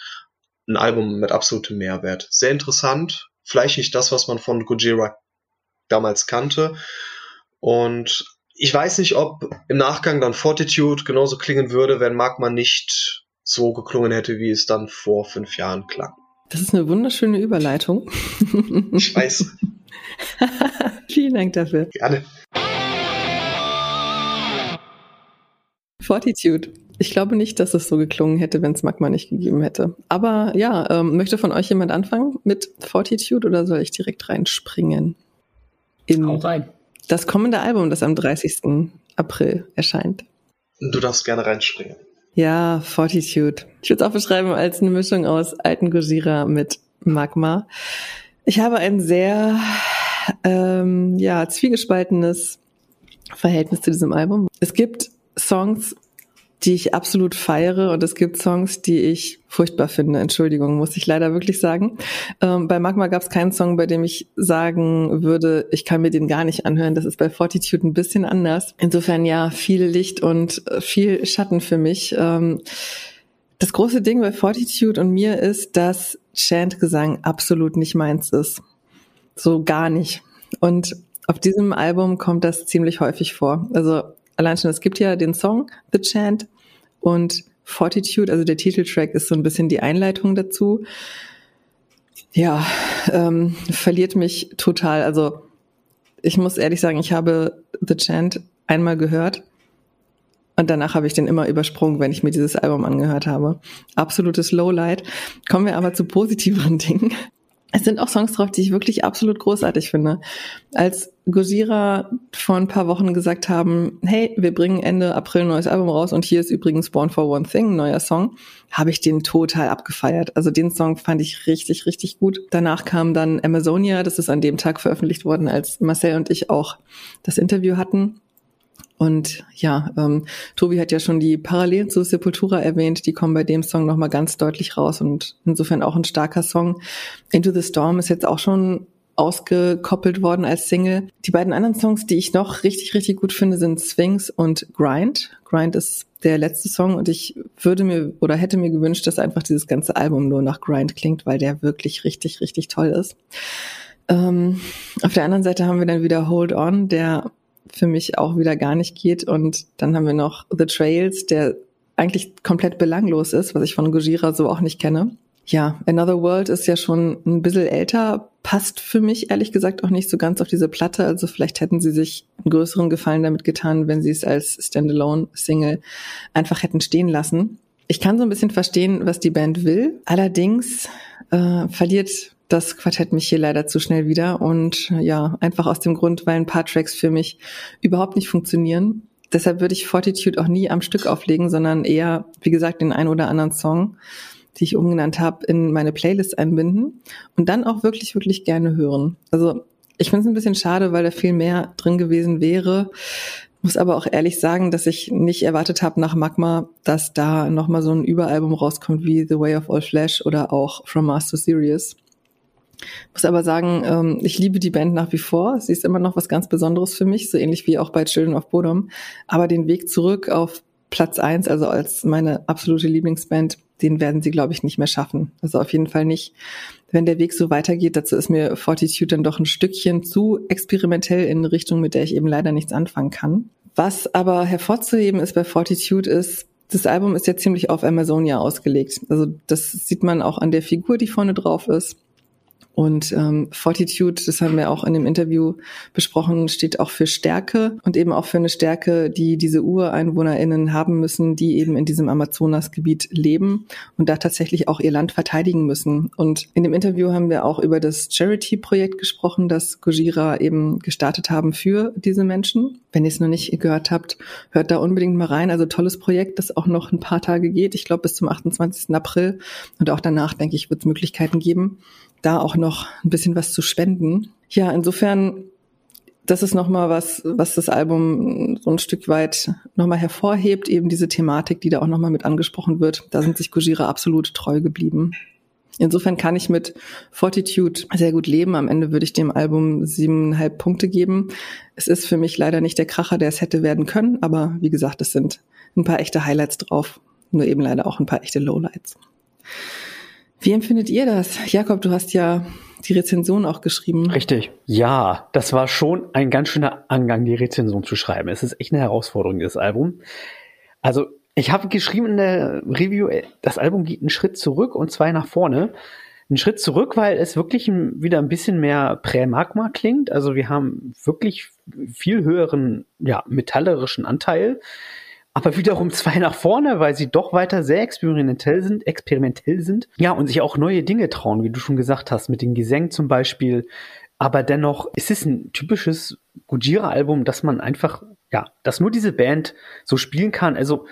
Ein Album mit absolutem Mehrwert. Sehr interessant. Vielleicht nicht das, was man von Gojira damals kannte. Und ich weiß nicht, ob im Nachgang dann Fortitude genauso klingen würde, wenn Magma nicht so geklungen hätte, wie es dann vor fünf Jahren klang. Das ist eine wunderschöne Überleitung. Ich weiß. [laughs] Vielen Dank dafür. Gerne. Fortitude. Ich glaube nicht, dass es so geklungen hätte, wenn es Magma nicht gegeben hätte. Aber ja, ähm, möchte von euch jemand anfangen mit Fortitude oder soll ich direkt reinspringen? In Hau rein das kommende Album, das am 30. April erscheint. Du darfst gerne reinspringen. Ja, Fortitude. Ich würde es auch beschreiben als eine Mischung aus alten Gojira mit Magma. Ich habe ein sehr ähm, ja, zwiegespaltenes Verhältnis zu diesem Album. Es gibt Songs, die ich absolut feiere und es gibt Songs, die ich furchtbar finde. Entschuldigung, muss ich leider wirklich sagen. Ähm, bei Magma gab es keinen Song, bei dem ich sagen würde, ich kann mir den gar nicht anhören. Das ist bei Fortitude ein bisschen anders. Insofern ja, viel Licht und äh, viel Schatten für mich. Ähm, das große Ding bei Fortitude und mir ist, dass Chant-Gesang absolut nicht meins ist. So gar nicht. Und auf diesem Album kommt das ziemlich häufig vor. Also allein schon, es gibt ja den Song The Chant und Fortitude, also der Titeltrack ist so ein bisschen die Einleitung dazu. Ja, ähm, verliert mich total. Also ich muss ehrlich sagen, ich habe The Chant einmal gehört und danach habe ich den immer übersprungen, wenn ich mir dieses Album angehört habe. Absolutes Lowlight. Kommen wir aber zu positiveren [laughs] Dingen. Es sind auch Songs drauf, die ich wirklich absolut großartig finde. Als Gojira vor ein paar Wochen gesagt haben, hey, wir bringen Ende April ein neues Album raus und hier ist übrigens Born for One Thing, ein neuer Song, habe ich den total abgefeiert. Also den Song fand ich richtig, richtig gut. Danach kam dann Amazonia, das ist an dem Tag veröffentlicht worden, als Marcel und ich auch das Interview hatten. Und ja, ähm, Tobi hat ja schon die Parallelen zu Sepultura erwähnt, die kommen bei dem Song nochmal ganz deutlich raus und insofern auch ein starker Song. Into the Storm ist jetzt auch schon ausgekoppelt worden als Single. Die beiden anderen Songs, die ich noch richtig, richtig gut finde, sind Sphinx und Grind. Grind ist der letzte Song und ich würde mir oder hätte mir gewünscht, dass einfach dieses ganze Album nur nach Grind klingt, weil der wirklich richtig, richtig toll ist. Ähm, auf der anderen Seite haben wir dann wieder Hold On, der für mich auch wieder gar nicht geht. Und dann haben wir noch The Trails, der eigentlich komplett belanglos ist, was ich von Gojira so auch nicht kenne. Ja, Another World ist ja schon ein bisschen älter, passt für mich ehrlich gesagt auch nicht so ganz auf diese Platte. Also vielleicht hätten sie sich einen größeren Gefallen damit getan, wenn sie es als Standalone-Single einfach hätten stehen lassen. Ich kann so ein bisschen verstehen, was die Band will. Allerdings äh, verliert das Quartett mich hier leider zu schnell wieder und ja, einfach aus dem Grund, weil ein paar Tracks für mich überhaupt nicht funktionieren. Deshalb würde ich Fortitude auch nie am Stück auflegen, sondern eher, wie gesagt, den einen oder anderen Song. die ich umgenannt habe, in meine Playlist einbinden und dann auch wirklich, wirklich gerne hören. Also ich finde es ein bisschen schade, weil da viel mehr drin gewesen wäre. Muss aber auch ehrlich sagen, dass ich nicht erwartet habe nach Magma, dass da nochmal so ein Überalbum rauskommt wie The Way of All Flesh oder auch From Mars to Sirius. Muss aber sagen, ähm, ich liebe die Band nach wie vor. Sie ist immer noch was ganz Besonderes für mich, so ähnlich wie auch bei Children of Bodom. Aber den Weg zurück auf Platz eins, also als meine absolute Lieblingsband, den werden sie, glaube ich, nicht mehr schaffen. Also auf jeden Fall nicht. Wenn der Weg so weitergeht, dazu ist mir Fortitude dann doch ein Stückchen zu experimentell in eine Richtung, mit der ich eben leider nichts anfangen kann. Was aber hervorzuheben ist bei Fortitude ist, das Album ist ja ziemlich auf Amazonia ausgelegt. Also das sieht man auch an der Figur, die vorne drauf ist. Und ähm, Fortitude, das haben wir auch in dem Interview besprochen, steht auch für Stärke und eben auch für eine Stärke, die diese UreinwohnerInnen haben müssen, die eben in diesem Amazonasgebiet leben und da tatsächlich auch ihr Land verteidigen müssen. Und in dem Interview haben wir auch über das Charity-Projekt gesprochen, das Gojira eben gestartet haben für diese Menschen. Wenn ihr es noch nicht gehört habt, hört da unbedingt mal rein. Also tolles Projekt, das auch noch ein paar Tage geht. Ich glaube bis zum 28. April. Und auch danach, denke ich, wird es Möglichkeiten geben da auch noch ein bisschen was zu spenden. Ja, insofern, das ist nochmal was, was das Album so ein Stück weit nochmal hervorhebt, eben diese Thematik, die da auch nochmal mit angesprochen wird. Da sind sich Gojira absolut treu geblieben. Insofern kann ich mit Fortitude sehr gut leben. Am Ende würde ich dem Album siebeneinhalb Punkte geben. Es ist für mich leider nicht der Kracher, der es hätte werden können, aber wie gesagt, es sind ein paar echte Highlights drauf, nur eben leider auch ein paar echte Lowlights. Wie empfindet ihr das? Jakob, du hast ja die Rezension auch geschrieben. Richtig. Ja, das war schon ein ganz schöner Angang, die Rezension zu schreiben. Es ist echt eine Herausforderung, das Album. Also, ich habe geschrieben in der Review, das Album geht einen Schritt zurück und zwei nach vorne. Ein Schritt zurück, weil es wirklich wieder ein bisschen mehr Prä-Magma klingt. Also wir haben wirklich viel höheren, ja, metallerischen Anteil aber wiederum zwei nach vorne, weil sie doch weiter sehr experimentell sind, experimentell sind. Ja, und sich auch neue Dinge trauen, wie du schon gesagt hast, mit den Gesängen zum Beispiel. Aber dennoch ist es ein typisches Gujira-Album, dass man einfach, ja, dass nur diese Band so spielen kann. Also,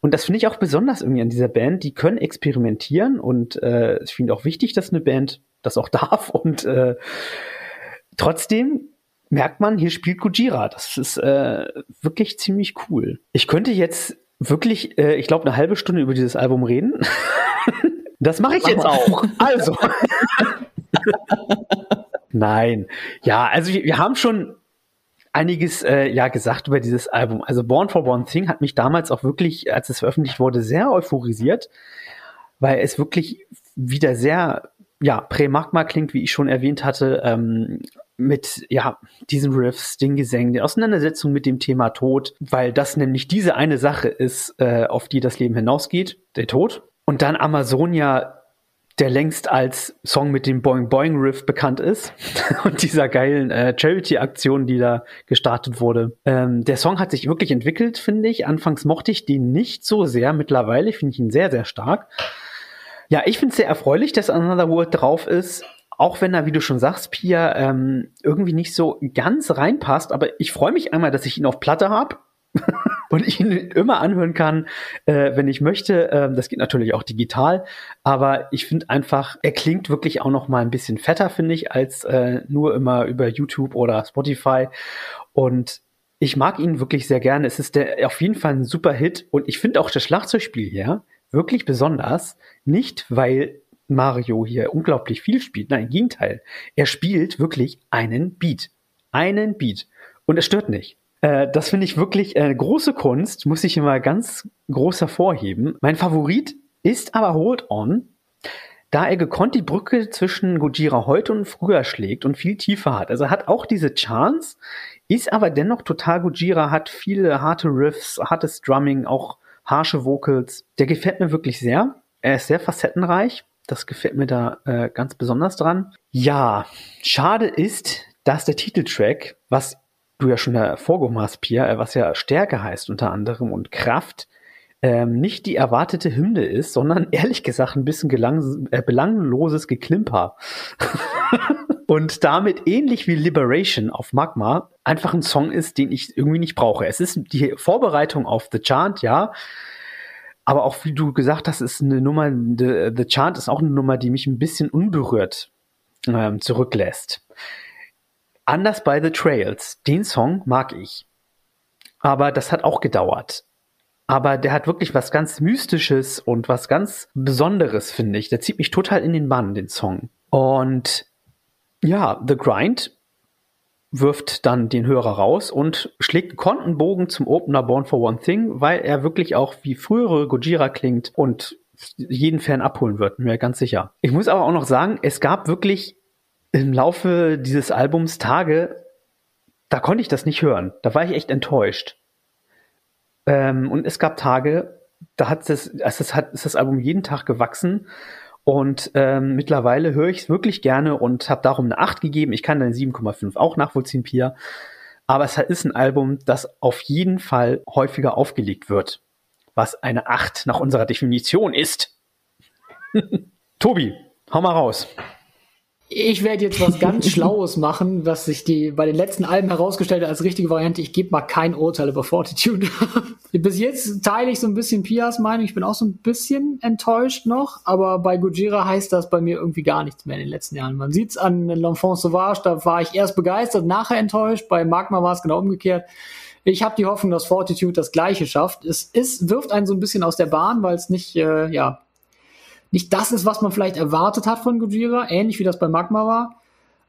und das finde ich auch besonders irgendwie an dieser Band. Die können experimentieren und äh, ich finde auch wichtig, dass eine Band das auch [laughs] darf. Und äh, trotzdem merkt man, hier spielt Gujira. Das ist äh, wirklich ziemlich cool. Ich könnte jetzt wirklich, äh, ich glaube, eine halbe Stunde über dieses Album reden. [laughs] das mache ich jetzt auch. Also. [laughs] Nein. Ja, also wir, wir haben schon einiges äh, ja gesagt über dieses Album. Also Born for One Thing hat mich damals auch wirklich, als es veröffentlicht wurde, sehr euphorisiert, weil es wirklich wieder sehr ja, Prä-Magma klingt, wie ich schon erwähnt hatte, ähm, mit ja diesen Riffs, den Gesängen, der Auseinandersetzung mit dem Thema Tod, weil das nämlich diese eine Sache ist, äh, auf die das Leben hinausgeht, der Tod. Und dann Amazonia, der längst als Song mit dem Boing Boing Riff bekannt ist [laughs] und dieser geilen äh, Charity-Aktion, die da gestartet wurde. Ähm, der Song hat sich wirklich entwickelt, finde ich. Anfangs mochte ich den nicht so sehr, mittlerweile finde ich ihn sehr, sehr stark. Ja, ich finde es sehr erfreulich, dass Another World drauf ist auch wenn er, wie du schon sagst, Pia, ähm, irgendwie nicht so ganz reinpasst, aber ich freue mich einmal, dass ich ihn auf Platte habe [laughs] und ich ihn immer anhören kann, äh, wenn ich möchte. Ähm, das geht natürlich auch digital, aber ich finde einfach, er klingt wirklich auch noch mal ein bisschen fetter, finde ich, als äh, nur immer über YouTube oder Spotify. Und ich mag ihn wirklich sehr gerne. Es ist der, auf jeden Fall ein super Hit und ich finde auch das Schlagzeugspiel hier wirklich besonders. Nicht, weil Mario hier unglaublich viel spielt. Nein, im Gegenteil. Er spielt wirklich einen Beat. Einen Beat. Und es stört nicht. Äh, das finde ich wirklich eine große Kunst, muss ich immer ganz groß hervorheben. Mein Favorit ist aber Hold On, da er gekonnt die Brücke zwischen Gojira heute und früher schlägt und viel tiefer hat. Also er hat auch diese Chance, ist aber dennoch total Gojira, hat viele harte Riffs, hartes Drumming, auch harsche Vocals. Der gefällt mir wirklich sehr. Er ist sehr facettenreich. Das gefällt mir da äh, ganz besonders dran. Ja, schade ist, dass der Titeltrack, was du ja schon hervorgehoben hast, Pia, äh, was ja Stärke heißt unter anderem und Kraft, ähm, nicht die erwartete Hymne ist, sondern [laughs] ehrlich gesagt ein bisschen gelang, äh, belangloses Geklimper. [laughs] und damit ähnlich wie Liberation auf Magma einfach ein Song ist, den ich irgendwie nicht brauche. Es ist die Vorbereitung auf The Chant, ja, Aber auch wie du gesagt hast, ist eine Nummer, The, The Chant ist auch eine Nummer, die mich ein bisschen unberührt ähm, zurücklässt. Anders bei The Trails. Den Song mag ich. Aber das hat auch gedauert. Aber der hat wirklich was ganz Mystisches und was ganz Besonderes, finde ich. Der zieht mich total in den Bann, den Song. Und ja, The Grind wirft dann den Hörer raus und schlägt einen Kontenbogen zum Opener Born for One Thing, weil er wirklich auch wie frühere Gojira klingt und jeden Fan abholen wird, mir ganz sicher. Ich muss aber auch noch sagen, es gab wirklich im Laufe dieses Albums Tage, da konnte ich das nicht hören. Da war ich echt enttäuscht. Ähm, und es gab Tage, da hat das, also es hat, ist das Album jeden Tag gewachsen und ähm, mittlerweile höre ich es wirklich gerne und habe darum eine 8 gegeben. Ich kann dann 7,5 auch nachvollziehen, Pia. Aber es ist ein Album, das auf jeden Fall häufiger aufgelegt wird. Was eine 8 nach unserer Definition ist. [laughs] Tobi, hau mal raus ich werde jetzt was ganz [laughs] Schlaues machen, was sich die bei den letzten Alben herausgestellt hat als richtige Variante. Ich gebe mal kein Urteil über Fortitude. [laughs] Bis jetzt teile ich so ein bisschen Pias Meinung. Ich bin auch so ein bisschen enttäuscht noch, aber bei Gojira heißt das bei mir irgendwie gar nichts mehr in den letzten Jahren. Man sieht's an L'Enfant Sauvage, da war ich erst begeistert, nachher enttäuscht. Bei Magma war es genau umgekehrt. Ich habe die Hoffnung, dass Fortitude das Gleiche schafft. Es ist, wirft einen so ein bisschen aus der Bahn, weil es nicht, äh, ja, nicht das ist, was man vielleicht erwartet hat von Gojira, ähnlich wie das bei Magma war.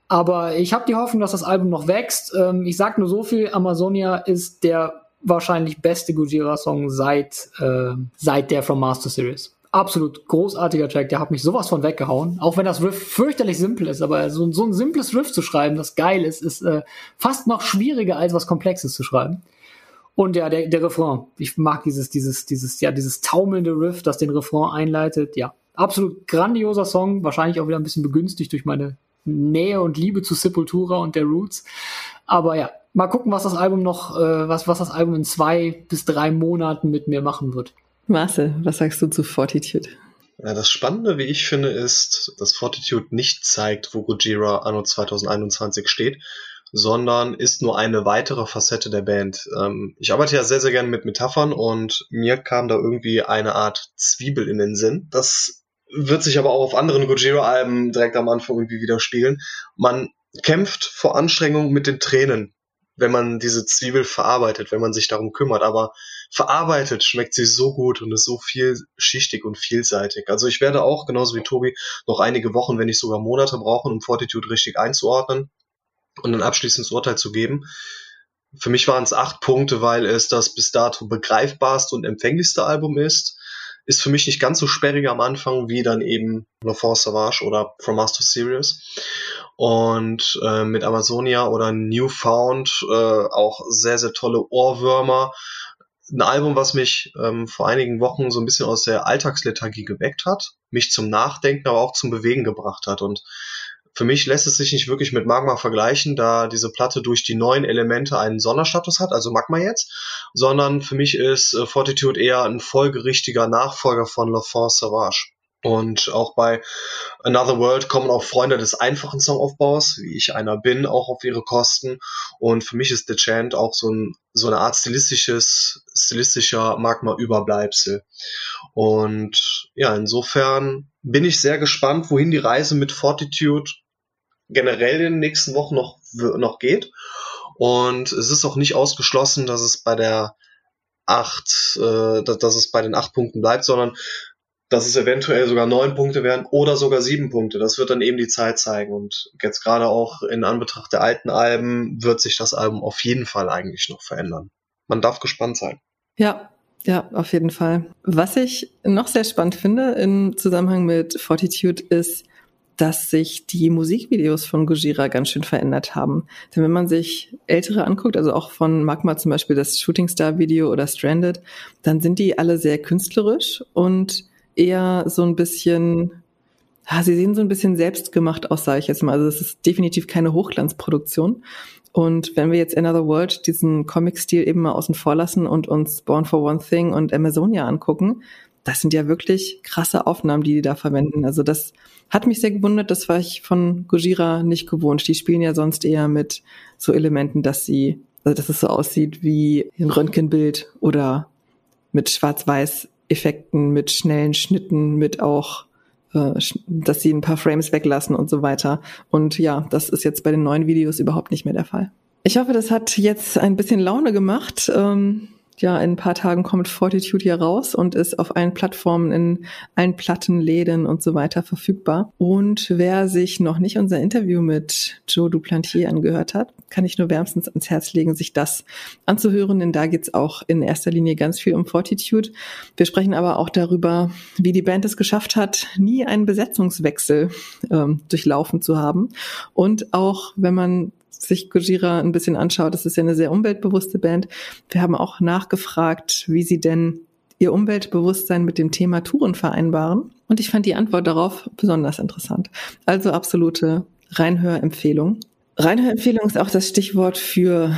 Aber ich habe die Hoffnung, dass das Album noch wächst. Ähm, ich sag nur so viel, Amazonia ist der wahrscheinlich beste Gojira-Song seit, äh, seit der From Master Series. Absolut großartiger Track, der hat mich sowas von weggehauen. Auch wenn das Riff fürchterlich simpel ist, aber so, so ein simples Riff zu schreiben, das geil ist, ist äh, fast noch schwieriger als was Komplexes zu schreiben. Und ja, der, der Refrain. Ich mag dieses, dieses, dieses, ja, dieses taumelnde Riff, das den Refrain einleitet. Ja, absolut grandioser Song, wahrscheinlich auch wieder ein bisschen begünstigt durch meine Nähe und Liebe zu Sepultura und der Roots. Aber ja, mal gucken, was das Album noch, äh, was, was das Album in zwei bis drei Monaten mit mir machen wird. Marcel, was sagst du zu Fortitude? Ja, das Spannende, wie ich finde, ist, dass Fortitude nicht zeigt, wo Gojira anno 2021 steht, sondern ist nur eine weitere Facette der Band. Ähm, ich arbeite ja sehr, sehr gerne mit Metaphern und mir kam da irgendwie eine Art Zwiebel in den Sinn. Das wird sich aber auch auf anderen Gojira-Alben direkt am Anfang irgendwie widerspiegeln. Man kämpft vor Anstrengung mit den Tränen, wenn man diese Zwiebel verarbeitet, wenn man sich darum kümmert. Aber verarbeitet schmeckt sie so gut und ist so vielschichtig und vielseitig. Also ich werde auch, genauso wie Tobi, noch einige Wochen, wenn nicht sogar Monate brauchen, um Fortitude richtig einzuordnen und ein abschließendes Urteil zu geben. Für mich waren es acht Punkte, weil es das bis dato begreifbarste und empfänglichste Album ist ist für mich nicht ganz so sperrig am Anfang wie dann eben L'Enfant Savage oder From Master Serious. Und äh, mit Amazonia oder Newfound äh, auch sehr, sehr tolle Ohrwürmer. Ein Album, was mich ähm, vor einigen Wochen so ein bisschen aus der Alltagslethargie geweckt hat, mich zum Nachdenken, aber auch zum Bewegen gebracht hat. Und für mich lässt es sich nicht wirklich mit Magma vergleichen, da diese Platte durch die neuen Elemente einen Sonderstatus hat, also Magma jetzt, sondern für mich ist äh, Fortitude eher ein folgerichtiger Nachfolger von La France Savage. Und auch bei Another World kommen auch Freunde des einfachen Songaufbaus, wie ich einer bin, auch auf ihre Kosten. Und für mich ist The Chant auch so, ein, so eine Art stilistisches, stilistischer Magma-Überbleibsel. Und ja, insofern bin ich sehr gespannt, wohin die Reise mit Fortitude generell in den nächsten Wochen noch, noch geht. Und es ist auch nicht ausgeschlossen, dass es bei der acht, äh, dass, dass es bei den acht Punkten bleibt, sondern dass es eventuell sogar neun Punkte werden oder sogar sieben Punkte. Das wird dann eben die Zeit zeigen. Und jetzt gerade auch in Anbetracht der alten Alben wird sich das Album auf jeden Fall eigentlich noch verändern. Man darf gespannt sein. Ja, ja, auf jeden Fall. Was ich noch sehr spannend finde im Zusammenhang mit Fortitude ist, dass sich die Musikvideos von Gojira ganz schön verändert haben. Denn wenn man sich ältere anguckt, also auch von Magma zum Beispiel das Shooting Star Video oder Stranded, dann sind die alle sehr künstlerisch und eher so ein bisschen, ja, sie sehen so ein bisschen selbstgemacht aus, sage ich jetzt mal. Also es ist definitiv keine Hochglanzproduktion. Und wenn wir jetzt Another World diesen Comic-Stil eben mal außen vor lassen und uns Born for One Thing und Amazonia angucken, das sind ja wirklich krasse Aufnahmen, die die da verwenden. Also das hat mich sehr gewundert, das war ich von Gojira nicht gewohnt. Die spielen ja sonst eher mit so Elementen, dass sie, also dass es so aussieht wie ein Röntgenbild oder mit Schwarz-Weiß Effekten, mit schnellen Schnitten, mit auch äh, dass sie ein paar Frames weglassen und so weiter. Und ja, das ist jetzt bei den neuen Videos überhaupt nicht mehr der Fall. Ich hoffe, das hat jetzt ein bisschen Laune gemacht. Ähm, ja, in ein paar Tagen kommt Fortitude hier raus und ist auf allen Plattformen, in allen Plattenläden und so weiter verfügbar. Und wer sich noch nicht unser Interview mit Joe Duplantier angehört hat, kann ich nur wärmstens ans Herz legen, sich das anzuhören, denn da geht's auch in erster Linie ganz viel um Fortitude. Wir sprechen aber auch darüber, wie die Band es geschafft hat, nie einen Besetzungswechsel ähm, durchlaufen zu haben. Und auch, wenn man sich Gojira ein bisschen anschaut, das ist ja eine sehr umweltbewusste Band. Wir haben auch nachgefragt, wie sie denn ihr Umweltbewusstsein mit dem Thema Touren vereinbaren. Und ich fand die Antwort darauf besonders interessant. Also absolute Reinhörempfehlung. Reinhörempfehlung ist auch das Stichwort für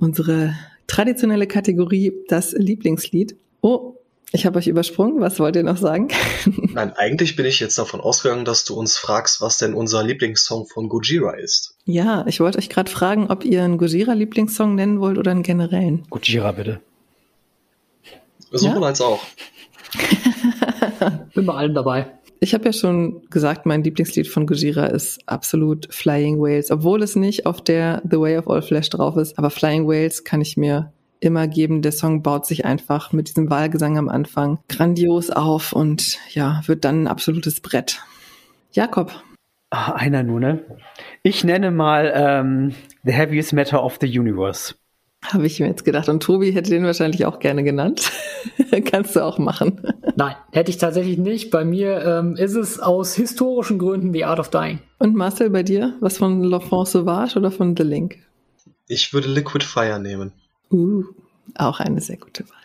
unsere traditionelle Kategorie, das Lieblingslied. Oh, ich habe euch übersprungen. Was wollt ihr noch sagen? [laughs] Nein, eigentlich bin ich jetzt davon ausgegangen, dass du uns fragst, was denn unser Lieblingssong von Gojira ist. Ja, ich wollte euch gerade fragen, ob ihr einen Gojira-Lieblingssong nennen wollt oder einen generellen. Gojira, bitte. Sowohl ja? als auch. [laughs] bin bei allen dabei. Ich habe ja schon gesagt, mein Lieblingslied von Gojira ist absolut Flying Whales, obwohl es nicht auf der The Way of All Flesh drauf ist. Aber Flying Whales kann ich mir immer geben. Der Song baut sich einfach mit diesem Wahlgesang am Anfang grandios auf und ja, wird dann ein absolutes Brett. Jakob. Ach, einer nur, ne? Ich nenne mal ähm, The Heaviest Matter of the Universe. Habe ich mir jetzt gedacht. Und Tobi hätte den wahrscheinlich auch gerne genannt. [laughs] Kannst du auch machen. Nein, hätte ich tatsächlich nicht. Bei mir ähm, ist es aus historischen Gründen The Art of Dying. Und Marcel, bei dir? Was von L'Enfant Sauvage oder von The Link? Ich würde Liquid Fire nehmen. Uh, auch eine sehr gute Wahl.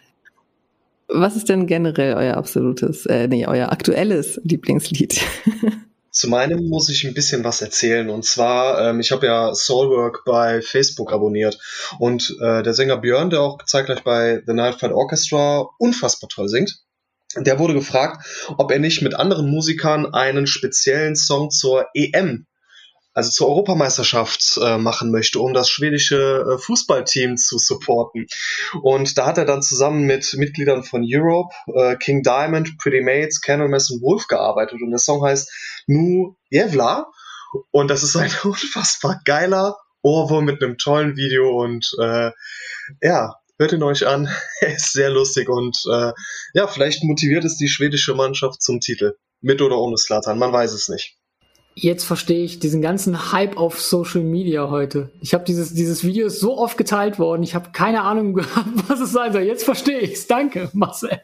Was ist denn generell euer absolutes, äh, nee, euer aktuelles Lieblingslied? [laughs] Zu meinem muss ich ein bisschen was erzählen. Und zwar, ähm, ich habe ja Soulwork bei Facebook abonniert. Und äh, der Sänger Björn, der auch zeitgleich bei The Night Flight Orchestra unfassbar toll singt, der wurde gefragt, ob er nicht mit anderen Musikern einen speziellen Song zur EM also zur Europameisterschaft äh, machen möchte, um das schwedische äh, Fußballteam zu supporten. Und da hat er dann zusammen mit Mitgliedern von Europe, äh, King Diamond, Pretty Mates, Candlemass und Wolf gearbeitet. Und der Song heißt Nu Jevla. Und das ist ein [laughs] unfassbar geiler Ohrwurm mit einem tollen Video und äh, ja, hört ihn euch an. [laughs] Er ist sehr lustig und äh, ja, vielleicht motiviert es die schwedische Mannschaft zum Titel. Mit oder ohne Slatan, man weiß es nicht. Jetzt verstehe ich diesen ganzen Hype auf Social Media heute. Ich habe dieses, dieses Video ist so oft geteilt worden. Ich habe keine Ahnung gehabt, [laughs] was es sein soll. Jetzt verstehe ich es. Danke, Marcel.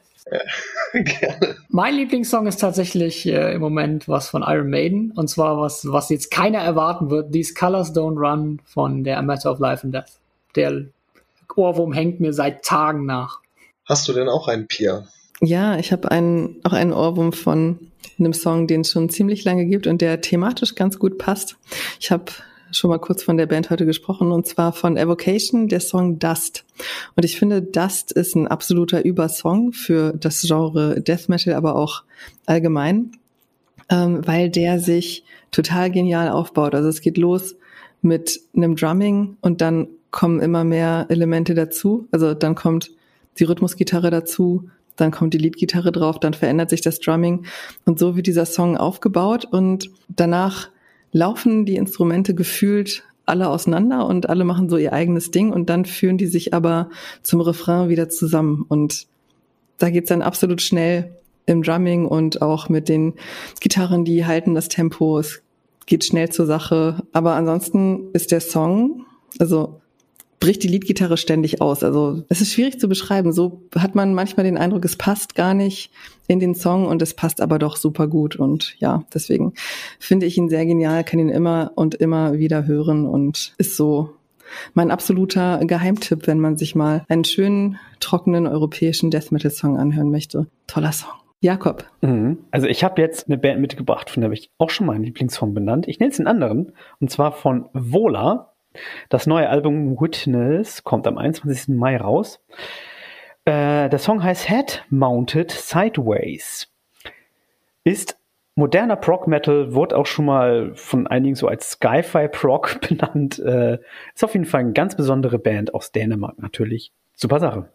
Gerne. Mein Lieblingssong ist tatsächlich äh, im Moment was von Iron Maiden. Und zwar was, was jetzt keiner erwarten wird. These Colors Don't Run von der A Matter of Life and Death. Der Ohrwurm hängt mir seit Tagen nach. Hast du denn auch einen Pia? Ja, ich habe einen, auch einen Ohrwurm von einem Song, den es schon ziemlich lange gibt und der thematisch ganz gut passt. Ich habe schon mal kurz von der Band heute gesprochen und zwar von Evocation, der Song Dust. Und ich finde, Dust ist ein absoluter Übersong für das Genre Death Metal, aber auch allgemein, ähm, weil der sich total genial aufbaut. Also es geht los mit einem Drumming und dann kommen immer mehr Elemente dazu. Also dann kommt die Rhythmusgitarre dazu, dann kommt die Leadgitarre drauf, dann verändert sich das Drumming. Und so wird dieser Song aufgebaut und danach laufen die Instrumente gefühlt alle auseinander und alle machen so ihr eigenes Ding und dann führen die sich aber zum Refrain wieder zusammen. Und da geht's dann absolut schnell im Drumming und auch mit den Gitarren, die halten das Tempo, es geht schnell zur Sache, aber ansonsten ist der Song, also bricht die Leadgitarre ständig aus. Also es ist schwierig zu beschreiben. So hat man manchmal den Eindruck, es passt gar nicht in den Song und es passt aber doch super gut. Und ja, deswegen finde ich ihn sehr genial, kann ihn immer und immer wieder hören und ist so mein absoluter Geheimtipp, wenn man sich mal einen schönen, trockenen europäischen Death Metal Song anhören möchte. Toller Song. Jakob. Mhm. Also ich habe jetzt eine Band mitgebracht, von der habe ich auch schon meinen Lieblingssong benannt. Ich nenne es einen anderen, und zwar von Vola. Das neue Album Witness kommt am 21. Mai raus. Äh, der Song heißt Head Mounted Sideways. Ist moderner Prog Metal, wurde auch schon mal von einigen so als Sci-Fi Prog [laughs] benannt. Äh, ist auf jeden Fall eine ganz besondere Band aus Dänemark natürlich. Super Sache.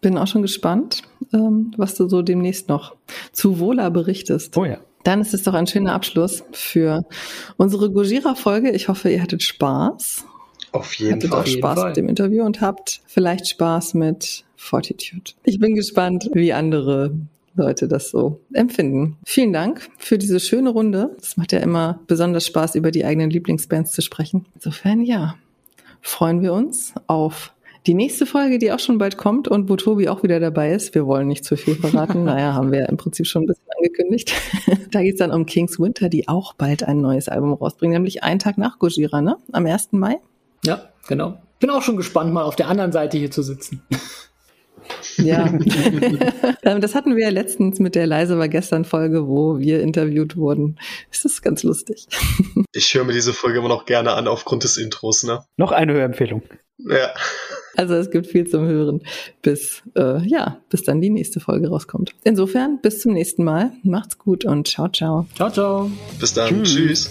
bin auch schon gespannt, ähm, was du so demnächst noch zu Wohler berichtest. Oh ja. Dann ist es doch ein schöner Abschluss für unsere Gojira-Folge. Ich hoffe, ihr hattet Spaß. Auf jeden hattet Fall. auch Spaß mit dem Interview und habt vielleicht Spaß mit Fortitude. Ich bin gespannt, wie andere Leute das so empfinden. Vielen Dank für diese schöne Runde. Es macht ja immer besonders Spaß, über die eigenen Lieblingsbands zu sprechen. Insofern ja, freuen wir uns auf die nächste Folge, die auch schon bald kommt und wo Tobi auch wieder dabei ist. Wir wollen nicht zu viel verraten. [laughs] naja, haben wir im Prinzip schon ein bisschen angekündigt. [laughs] da geht es dann um King's Winter, die auch bald ein neues Album rausbringen, nämlich einen Tag nach Gojira, ne? Am 1. Mai. Ja, genau. Bin auch schon gespannt, mal auf der anderen Seite hier zu sitzen. Ja, [laughs] ähm, das hatten wir ja letztens mit der Leise war gestern Folge, wo wir interviewt wurden. Das ist ganz lustig. [laughs] Ich höre mir diese Folge immer noch gerne an aufgrund des Intros, ne? Noch eine Hörempfehlung. Ja. Also es gibt viel zum Hören, bis äh, ja, bis dann die nächste Folge rauskommt. Insofern bis zum nächsten Mal. Macht's gut und ciao ciao. Ciao ciao. Bis dann. Tschüss. Tschüss.